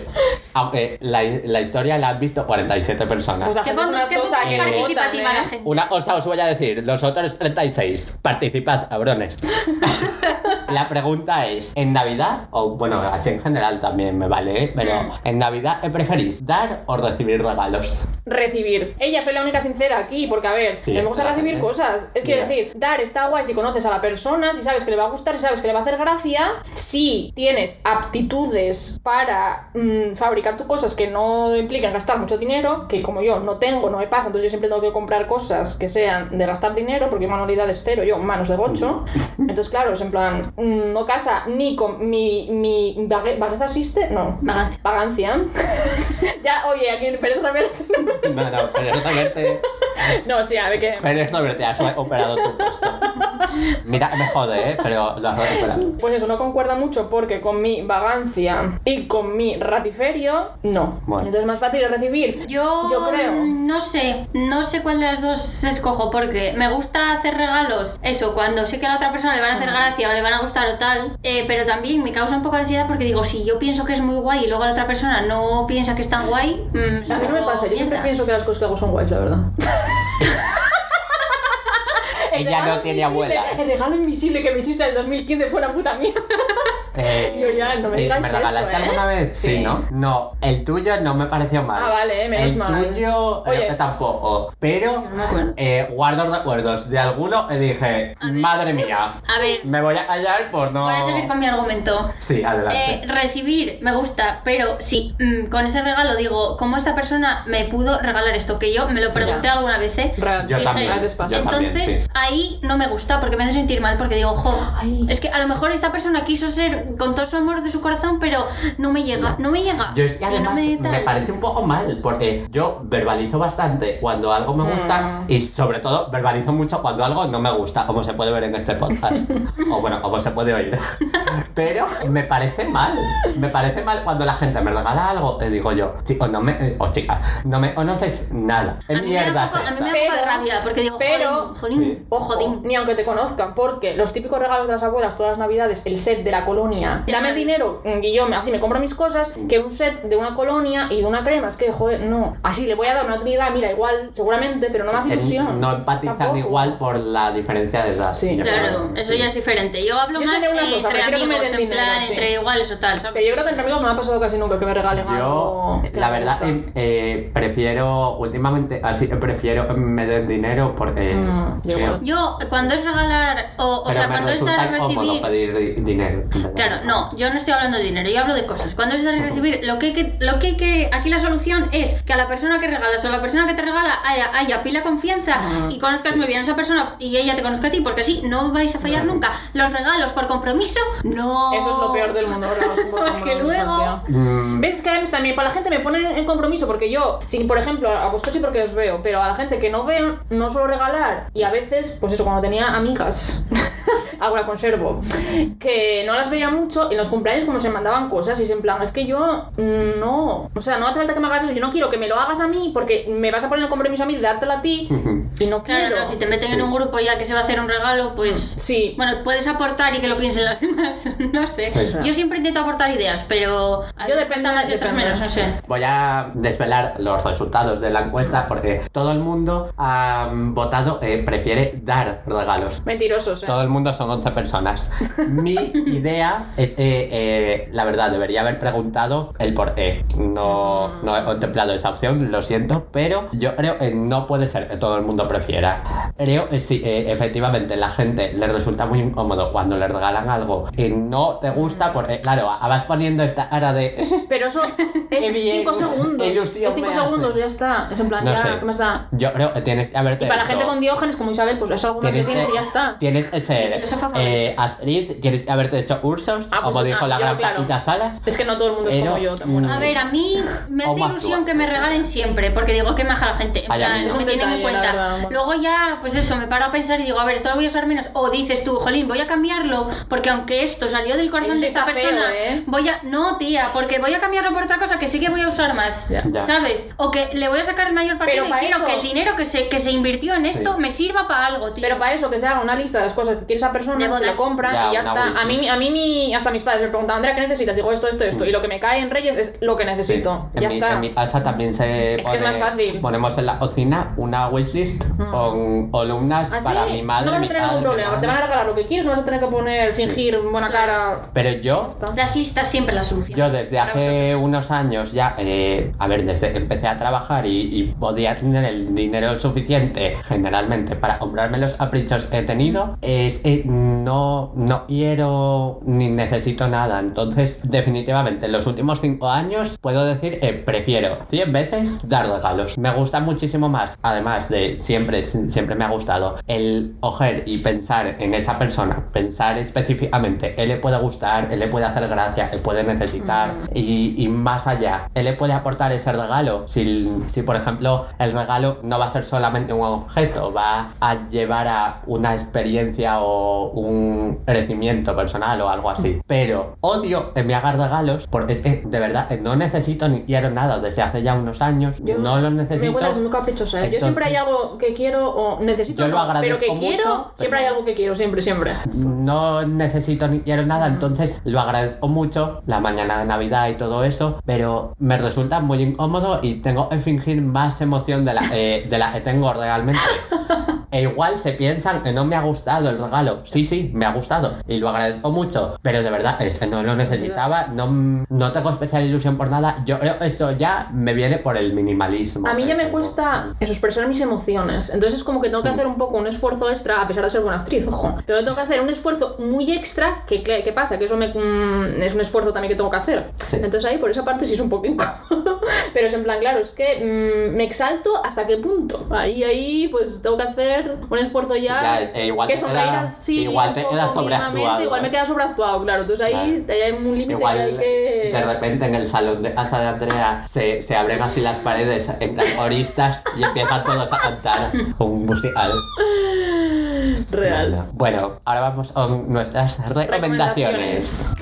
Aunque la, la historia la han visto 47 personas. Pues Qué una qué sosa que participativa la gente. Una cosa os voy a decir, los otros 36, participad, cabrones. La pregunta es, ¿en Navidad, o bueno, así en general también me vale, ¿eh? pero en Navidad ¿qué preferís, dar o recibir regalos? Recibir. Ella soy la única sincera aquí, porque a ver, Sí, me gusta está, recibir ¿eh? cosas. Es que Ya. decir, dar está guay si conoces a la persona, si sabes que le va a gustar, si sabes que le va a hacer gracia, si tienes aptitudes para mm, fabricar tus cosas que no implican gastar mucho dinero, que como yo no tengo, no me pasa, entonces yo siempre tengo que comprar cosas que sean de gastar dinero, porque manualidades cero, yo manos de gocho. Entonces, claro, es en plan, mm, no casa ni con mi, mi vague- vagueza existe, no. Vagancia. Vagancia. ya, oye, aquí Pérez Reverte. No, no, pero es verte, No, sí, a ver que. pero es verte, has operado tu puesto. Mira, me jode, ¿eh? pero lo has recuperado. Pues eso, no concuerda mucho porque con mi vagancia y con mi ratiferio, no. Bueno. Entonces es más fácil recibir. Yo, Yo creo. mm, no sé, no sé cuál de las dos escojo porque me gusta hacer regalos, eso, cuando sé que a la otra persona le van a hacer gracia o le van a gustar o tal, eh, pero también me causa un poco de ansiedad porque digo, si yo pienso que es muy guay y luego la otra persona no piensa que es tan guay, mm, es A mí no me pasa, yo siempre pienso que las cosas que hago son guays, la verdad. El Ella regalo no tiene invisible- abuela. El regalo invisible que me hiciste en el 2015 fue una puta mierda. Eh, Tío, ya, no me eh, digas ¿Me eso, regalaste ¿eh? alguna vez? Sí. Sí. ¿no? No, el tuyo no me pareció mal. Ah, vale, menos el mal. tuyo creo Oye. tampoco. Pero No eh, guardo recuerdos de alguno y dije, A ver. madre mía, A ver, me voy a callar por no... voy a seguir con mi argumento. Sí, adelante. Eh, recibir me gusta, pero si mm, con ese regalo digo, ¿cómo esta persona me pudo regalar esto? Que yo me lo Sí. pregunté Ya. alguna vez, ¿eh? Real. Yo Dije, también, yo también, Entonces, sí. ahí no me gusta porque me hace sentir mal porque digo, jo, Ay. es que a lo mejor esta persona quiso ser con todo su amor de su corazón, pero no me llega, no me llega. Yo es que Y no además me, tal. parece un poco mal, porque yo verbalizo bastante cuando algo me gusta Mm. y sobre todo verbalizo mucho cuando algo no me gusta, como se puede ver en este podcast. o bueno, como se puede oír. Pero me parece mal, me parece mal cuando la gente me regala algo y digo yo, chico, no me, eh, o chica, no me conoces nada. ¿Qué a mí me da mierda un es poco, a mí me da un poco de rabia porque digo, pero- jolín, Sí. Ojo, ni aunque te conozcan, porque los típicos regalos de las abuelas todas las navidades, el set de la colonia, dame el dinero mm, y yo me- así me compro mis cosas, que un set de una colonia y de una crema, es que, joder, no, así le voy a dar una utilidad, mira, igual, seguramente, pero no me hace ilusión. no empatizan Tampoco. igual por la diferencia de edad. Sí. Claro, eso Sí. ya es diferente. Yo hablo Yo más de entre me amigos, en plan, dinero, sí. entre iguales o tal, ¿sabes? Pero yo creo que entre amigos no me ha pasado casi nunca que me regalen Yo, algo. la verdad, gusta. eh, eh, prefiero, últimamente, así, prefiero que me den dinero porque... Mm, yo creo- igual. Yo, cuando es regalar, o, sea, cuando es dar a recibir. pedir di- dinero. Claro, no, yo no estoy hablando de dinero, yo hablo de cosas. Cuando es dar recibir, lo que, hay que, lo que hay que. Aquí la solución es que a la persona que regalas o a la persona que te regala haya, haya pila confianza y conozcas muy bien a esa persona y ella te conozca a ti, porque así no vais a fallar nunca. Los regalos por compromiso, no. Eso es lo peor del mundo. Porque luego-. Mm, ¿Ves? Es que además también para la gente me pone en compromiso porque yo, si por ejemplo, a vosotros sí porque os veo, pero a la gente que no veo, no suelo regalar. Y a veces, pues eso, cuando tenía amigas, alguna conservo, que no las veía mucho, y en los cumpleaños como se mandaban cosas y es en plan, es que yo mm, no, o sea, no hace falta que me hagas eso, yo no quiero que me lo hagas a mí porque me vas a poner en compromiso a mí de dártelo a ti y no quiero. Claro, no, si te meten Sí. en un grupo ya que se va a hacer un regalo, pues. Sí. Bueno, puedes aportar y que lo piensen las demás, no sé. Sí. Yo siempre intento aportar ideas, pero a Yo cuesta más y otras menos, no sé. Voy a desvelar los resultados de la encuesta porque todo el mundo ha mm, votado eh, prefiere dar regalos. Mentirosos, ¿eh? Todo el mundo son 11 personas. Mi idea es que, eh, la verdad, debería haber preguntado el por qué. No, no he contemplado esa opción, lo siento, pero yo creo que no puede ser que todo el mundo prefiera. Creo que sí, eh, efectivamente, la gente le resulta muy incómodo cuando le regalan algo que no te gusta, porque, claro, vas poniendo esta cara de. Pero eso es bien, 5 segundos. ilusión Es 5 me hace. segundos, ya está. Es en plan, No ya, sé. ¿qué más da? Yo creo que tienes que haberte. Y para la hecho- gente con diógenes como Isabel, pues es algo que tienes que- y ya está. Tienes que favorito. Eh, actriz, ¿quieres haberte hecho ursos? Ah, pues, como dijo ah, la yo, gran claro. Paquita Salas. Es que no todo el mundo es Pero, como yo. tan buena. mm, A ver, a mí me hace ilusión que me regalen siempre, porque digo, qué maja la gente. En a plan, no. me Es tienen en cuenta. Luego ya, pues eso, me paro a pensar y digo, a ver, esto lo voy a usar menos. O dices tú, jolín, voy a cambiarlo, porque aunque esto salió del corazón Eso de sí esta está feo, persona, ¿eh? voy a. No, tía, porque voy a cambiarlo por otra cosa que sí que voy a usar más. Ya. Ya. ¿Sabes? O que le voy a sacar el mayor partido Pero y para quiero eso- que el dinero que se, que se invirtió en Sí. esto me sirva para algo, tío. Pero para eso, que se haga una lista de las cosas que quiere esa persona, se lo compran Ya, y ya está. A mí, a mí mi- hasta mis padres me preguntan, Andrea, ¿qué necesitas? Digo esto, esto, esto. Y lo que me cae en Reyes es lo que necesito. En Ya mi, está. En mi casa también se Es que es más fácil. Ponemos en la cocina una wishlist con columnas ¿Ah, sí? para mi madre, no vas a tener ningún problema. Te van a regalar lo que quieres, no vas a tener que poner, fingir buena cara. Pero yo, Las listas siempre la solución. yo desde Para hace unos años ya, eh, a ver, desde que empecé a trabajar y, y podía tener el dinero suficiente generalmente para comprarme los caprichos que he tenido, es, eh, no, no quiero ni necesito nada. Entonces, definitivamente, en los últimos cinco años puedo decir que prefiero 100 veces dar regalos. Me gusta muchísimo más, además de siempre, siempre me ha gustado el coger y pensar en esa persona, pensar específicamente, él le puede gustar, él le puede hacer gracia, él puede necesitar y, y más allá, él le puede aportar ese regalo. Si, si, por ejemplo, el regalo no va a ser solamente un objeto, va a llevar a una experiencia o un crecimiento personal o algo así. Pero odio que me hagan regalos porque es que de verdad no necesito ni quiero nada desde hace ya unos años, Yo no lo Me necesito. cuentas muy caprichosa. ¿eh? Yo siempre hay algo que quiero o necesito, Yo lo pero que mucho, quiero, siempre hay algo que quiero, siempre, siempre. no necesito ni quiero nada, entonces lo agradezco mucho, la mañana de Navidad y todo eso, pero me resulta muy incómodo y tengo que fingir más emoción de la, eh, de la que tengo realmente. E igual se piensan que no me ha gustado el regalo. Sí, sí, me ha gustado y lo agradezco mucho, pero de verdad es que no lo necesitaba, no, no tengo especial ilusión por nada. Yo creo que esto ya me viene por el minimalismo. A mí ya me cuesta expresar mis emociones. Entonces es como que tengo que hacer un poco un esfuerzo extra, a pesar de ser buena actriz, ojo. Pero tengo que hacer un esfuerzo muy extra, que ¿qué qué pasa? Que eso me, mm, es un esfuerzo también que tengo que hacer. Sí. Entonces ahí por esa parte sí es un poco incómodo. Pero es en plan, claro, es que mm, me exalto hasta qué punto. Ahí, ahí, pues tengo que hacer un esfuerzo ya. Ya, es- eh, igual que queda- así igual te queda sobreactuado, Igual me ¿eh? queda sobreactuado, claro. Entonces ahí Claro. hay un límite que. de repente en el salón de casa de Andrea se, se abren así las paredes en plan oristas y empiezan todos a cantar un musical. Real. Bueno, ahora vamos con nuestras recomendaciones.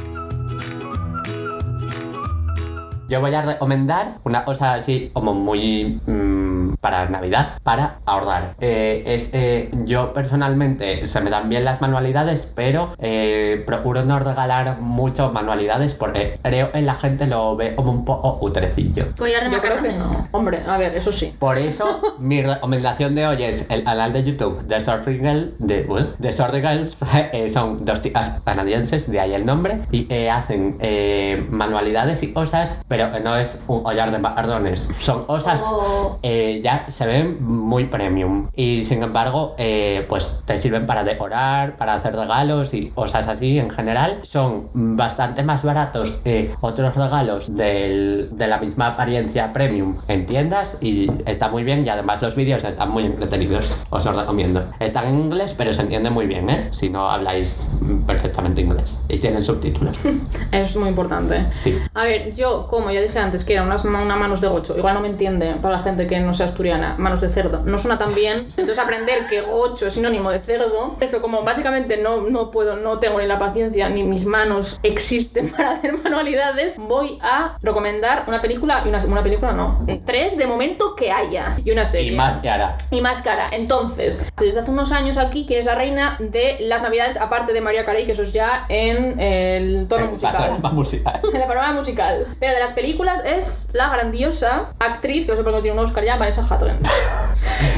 Yo voy a recomendar una cosa así como muy mm, para Navidad, para ahorrar. Eh, es, eh, yo personalmente se me dan bien las manualidades, pero eh, procuro no regalar mucho manualidades porque creo que la gente lo ve como un poco utrecillo. Collar de Yo creo que no. Hombre, a ver, eso sí. Por eso, mi recomendación de hoy es el canal de YouTube de Sorry Girl, de, de Sorry Girls. eh, son dos chicas canadienses, de ahí el nombre, y eh, hacen eh, manualidades y cosas, pero que no es un collar de macarrones. Son cosas Oh. eh, ya se ven muy premium. Y sin embargo, eh, pues te sirven para decorar, para hacer regalos y cosas así en general. Son bastante más baratos que otros regalos del- de la misma apariencia premium en tiendas y está muy bien y además los vídeos están muy entretenidos. Os los recomiendo. Están en inglés, pero se entiende muy bien, ¿eh? Si no habláis perfectamente inglés. Y tienen subtítulos. Es muy importante. Sí. A ver, yo, como ya dije antes, que era unas una manos de gocho, igual no me entiende para la gente que no sea asturiana, manos de cerdo, no suena tan bien, entonces aprender que gocho es sinónimo de cerdo, eso como básicamente no, no puedo, no tengo ni la paciencia ni mis manos existen para hacer manualidades, voy a recomendar una película y una, una película no, tres de momento que haya y una serie. Y más ahora. y más cara. Entonces, desde hace unos años aquí, que es la reina de las navidades, aparte de María Carey, que eso es ya en el tono La musical. En la panorama musical. Pero de las películas es la grandiosa actriz, que no sé por qué no tiene un Oscar ya, Vanessa Hudgens.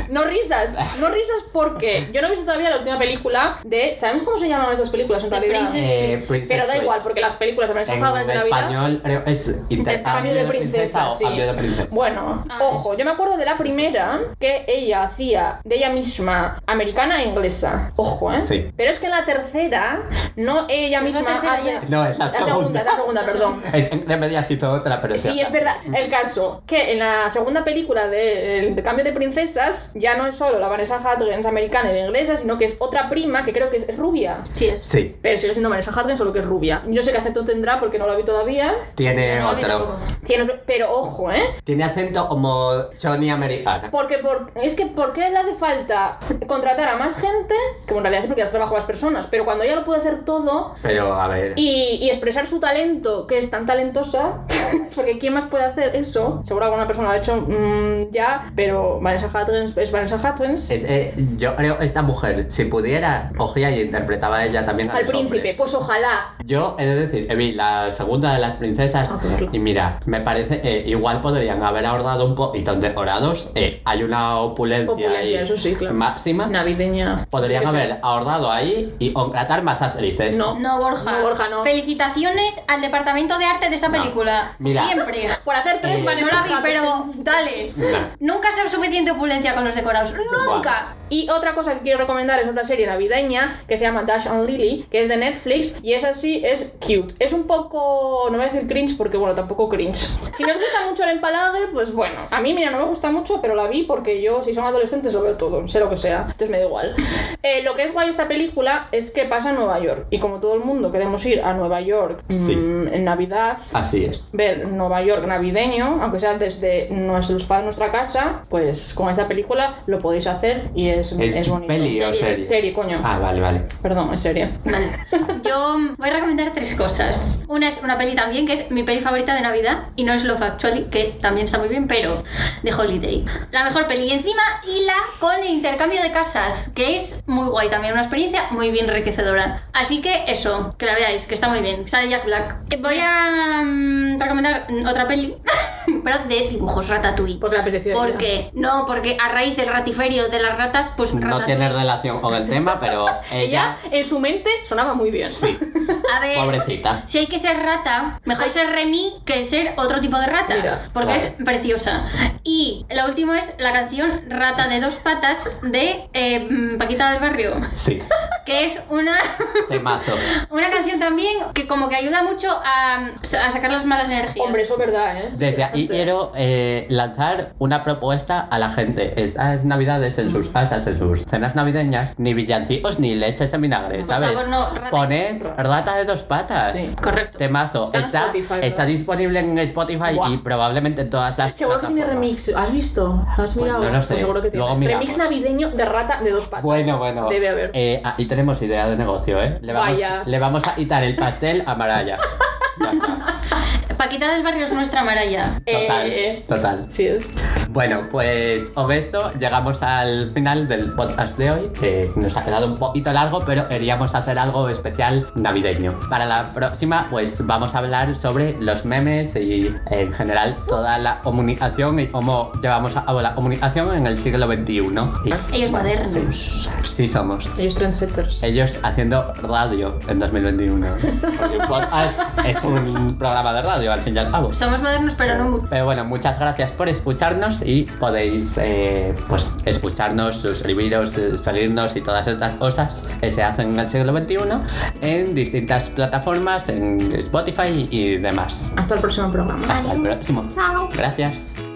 No risas, no risas porque yo no he visto todavía la última película de. ¿Sabemos cómo se llaman esas películas en realidad? Princess Eh. Princess Pero da Switch. igual, porque las películas En Hudgens de Navidad. español creo es intercambio de princesa, sí. de. Bueno, Ah, ojo, yo me acuerdo de la primera que ella hacía de ella misma, americana e inglesa. Ojo, ¿eh? Sí. Pero es que en la tercera, no ella la misma ya. No, es la La segunda, segunda. es la segunda, perdón. Es entre medias hizo otra, pero Sí, es verdad. El caso, que en la segunda película de, de Cambio de Princesas, ya no es solo la Vanessa Hudgens americana y inglesa, sino que es otra prima que creo que es, es rubia. Sí, es. Sí, Pero sigue siendo Vanessa Hudgens, solo que es rubia. No sé qué acento tendrá porque no la vi todavía. tiene No, a otro. Tiene pero ojo, ¿eh? Tiene acento como Johnny americana. Porque por, es que ¿por qué le hace falta contratar a más gente? Que en realidad sí porque ya trabajo más personas, pero cuando ella lo puede hacer todo Pero a ver. y, y expresar su talento, que es tan talentosa, porque ¿quién más puede hacer eso? Seguro alguna persona lo ha hecho mm, ya, pero Vanessa Hudgens es Vanessa Hudgens. Es, eh, yo creo esta mujer, si pudiera, cogía y interpretaba a ella también a al los príncipe, hombres. pues ojalá. Yo he de decir, vi la segunda de las princesas Ah, pues y mira, me parece, eh, igual podrían haber ahorrado un poquito de decorados. eh, hay una opulencia, Opulencia, ahí eso sí, claro. máxima. Navideña. Podrían haber ahorrado ahí y contratar más actrices. No. No, Borja. No, Borja, no. Felicitaciones al departamento de arte de esa No. película. Mira. Siempre. Por hacer tres Eh, No la vi, pero dale. No. Nunca será suficiente opulencia con los decorados. Nunca. Y otra cosa que quiero recomendar es otra serie navideña que se llama Dash on Lily, que es de Netflix y es así, es cute. Es un poco, no voy a decir cringe porque bueno, tampoco cringe. Si nos gusta mucho el empalague, pues bueno, a mí mira, no me gusta mucho, pero la vi porque yo si son adolescentes lo veo todo, sé lo que sea, entonces me da igual. Eh, lo que es guay esta película es que pasa en Nueva York y como todo el mundo queremos ir a Nueva York Sí. mm, en Navidad, Así es. ver Nueva York navideño, aunque sea desde nuestro sofá de nuestra casa, pues con esta película lo podéis hacer y es, ¿Es, es bonito. peli o Serie. serie? Serie, coño. Ah, vale, vale. Perdón, es serie. Vale. Yo voy a recomendar tres cosas. Una es una peli también, que es mi peli favorita de Navidad, y no es Love Actually, que también está muy bien, pero de Holiday. La mejor peli. Y encima hila con el intercambio de casas, que es muy guay también, una experiencia muy bien enriquecedora. Así que eso, que la veáis, que está muy bien. Sale Jack Black. Voy a mm, recomendar otra peli, pero de dibujos Ratatouille. Porque la apeteció. ¿Por qué? No, porque a raíz del ratiferio de las ratas, pues No tiene relación con el tema, pero Ella, ella. en su mente, sonaba muy bien. Sí, A ver, pobrecita. Si hay que ser rata, mejor Ay. ser Remy que ser otro tipo de rata. Mira, porque vale. es preciosa. Y la última es la canción Rata de dos patas de eh, mm, Paquita del Barrio. Sí, Que es una, temazo. una canción también que como que ayuda mucho a, a sacar las malas energías. Hombre, eso es verdad, ¿eh? Desde ahí Gente. quiero eh, lanzar una propuesta a la gente. Estas navidades en sus casas, en sus cenas navideñas, ni villancicos ni leches en vinagre, Por ¿sabes? favor, no, rata. Poned rata de dos patas. Sí. Correcto. Temazo. Está Está, Spotify, ¿verdad? está disponible en Spotify y probablemente en todas las Seguro que tiene remix. ¿Has visto? ¿Lo has Pues mirado? no lo sé. seguro que tiene. Remix navideño de rata de dos patas. Bueno, bueno. Debe haber. Eh, ahí tenemos idea de negocio, ¿eh? Le vamos, Vaya. le vamos a quitar el pastel a Maraya. Ya está. Paquita del Barrio es nuestra Maraya. Total. Eh, Total. Sí es. Bueno, pues con esto llegamos al final del podcast de hoy, que nos ha quedado un poquito largo, pero queríamos hacer algo especial navideño. Para la próxima, pues vamos a hablar sobre los memes y en general toda la comunicación y cómo llevamos a cabo la comunicación en el siglo XXI. Y Ellos modernos. sí somos. Ellos trendsetters. Ellos haciendo radio en 2021. Porque un podcast es un programa de radio, al fin y al cabo. Somos modernos, pero no mucho. Pero bueno, muchas gracias por escucharnos y podéis eh, pues escucharnos, suscribiros, eh, seguirnos y todas estas cosas que se hacen en el siglo XXI en distintas plataformas, en Spotify y demás. Hasta el próximo programa. Hasta el próximo. Chao. Gracias.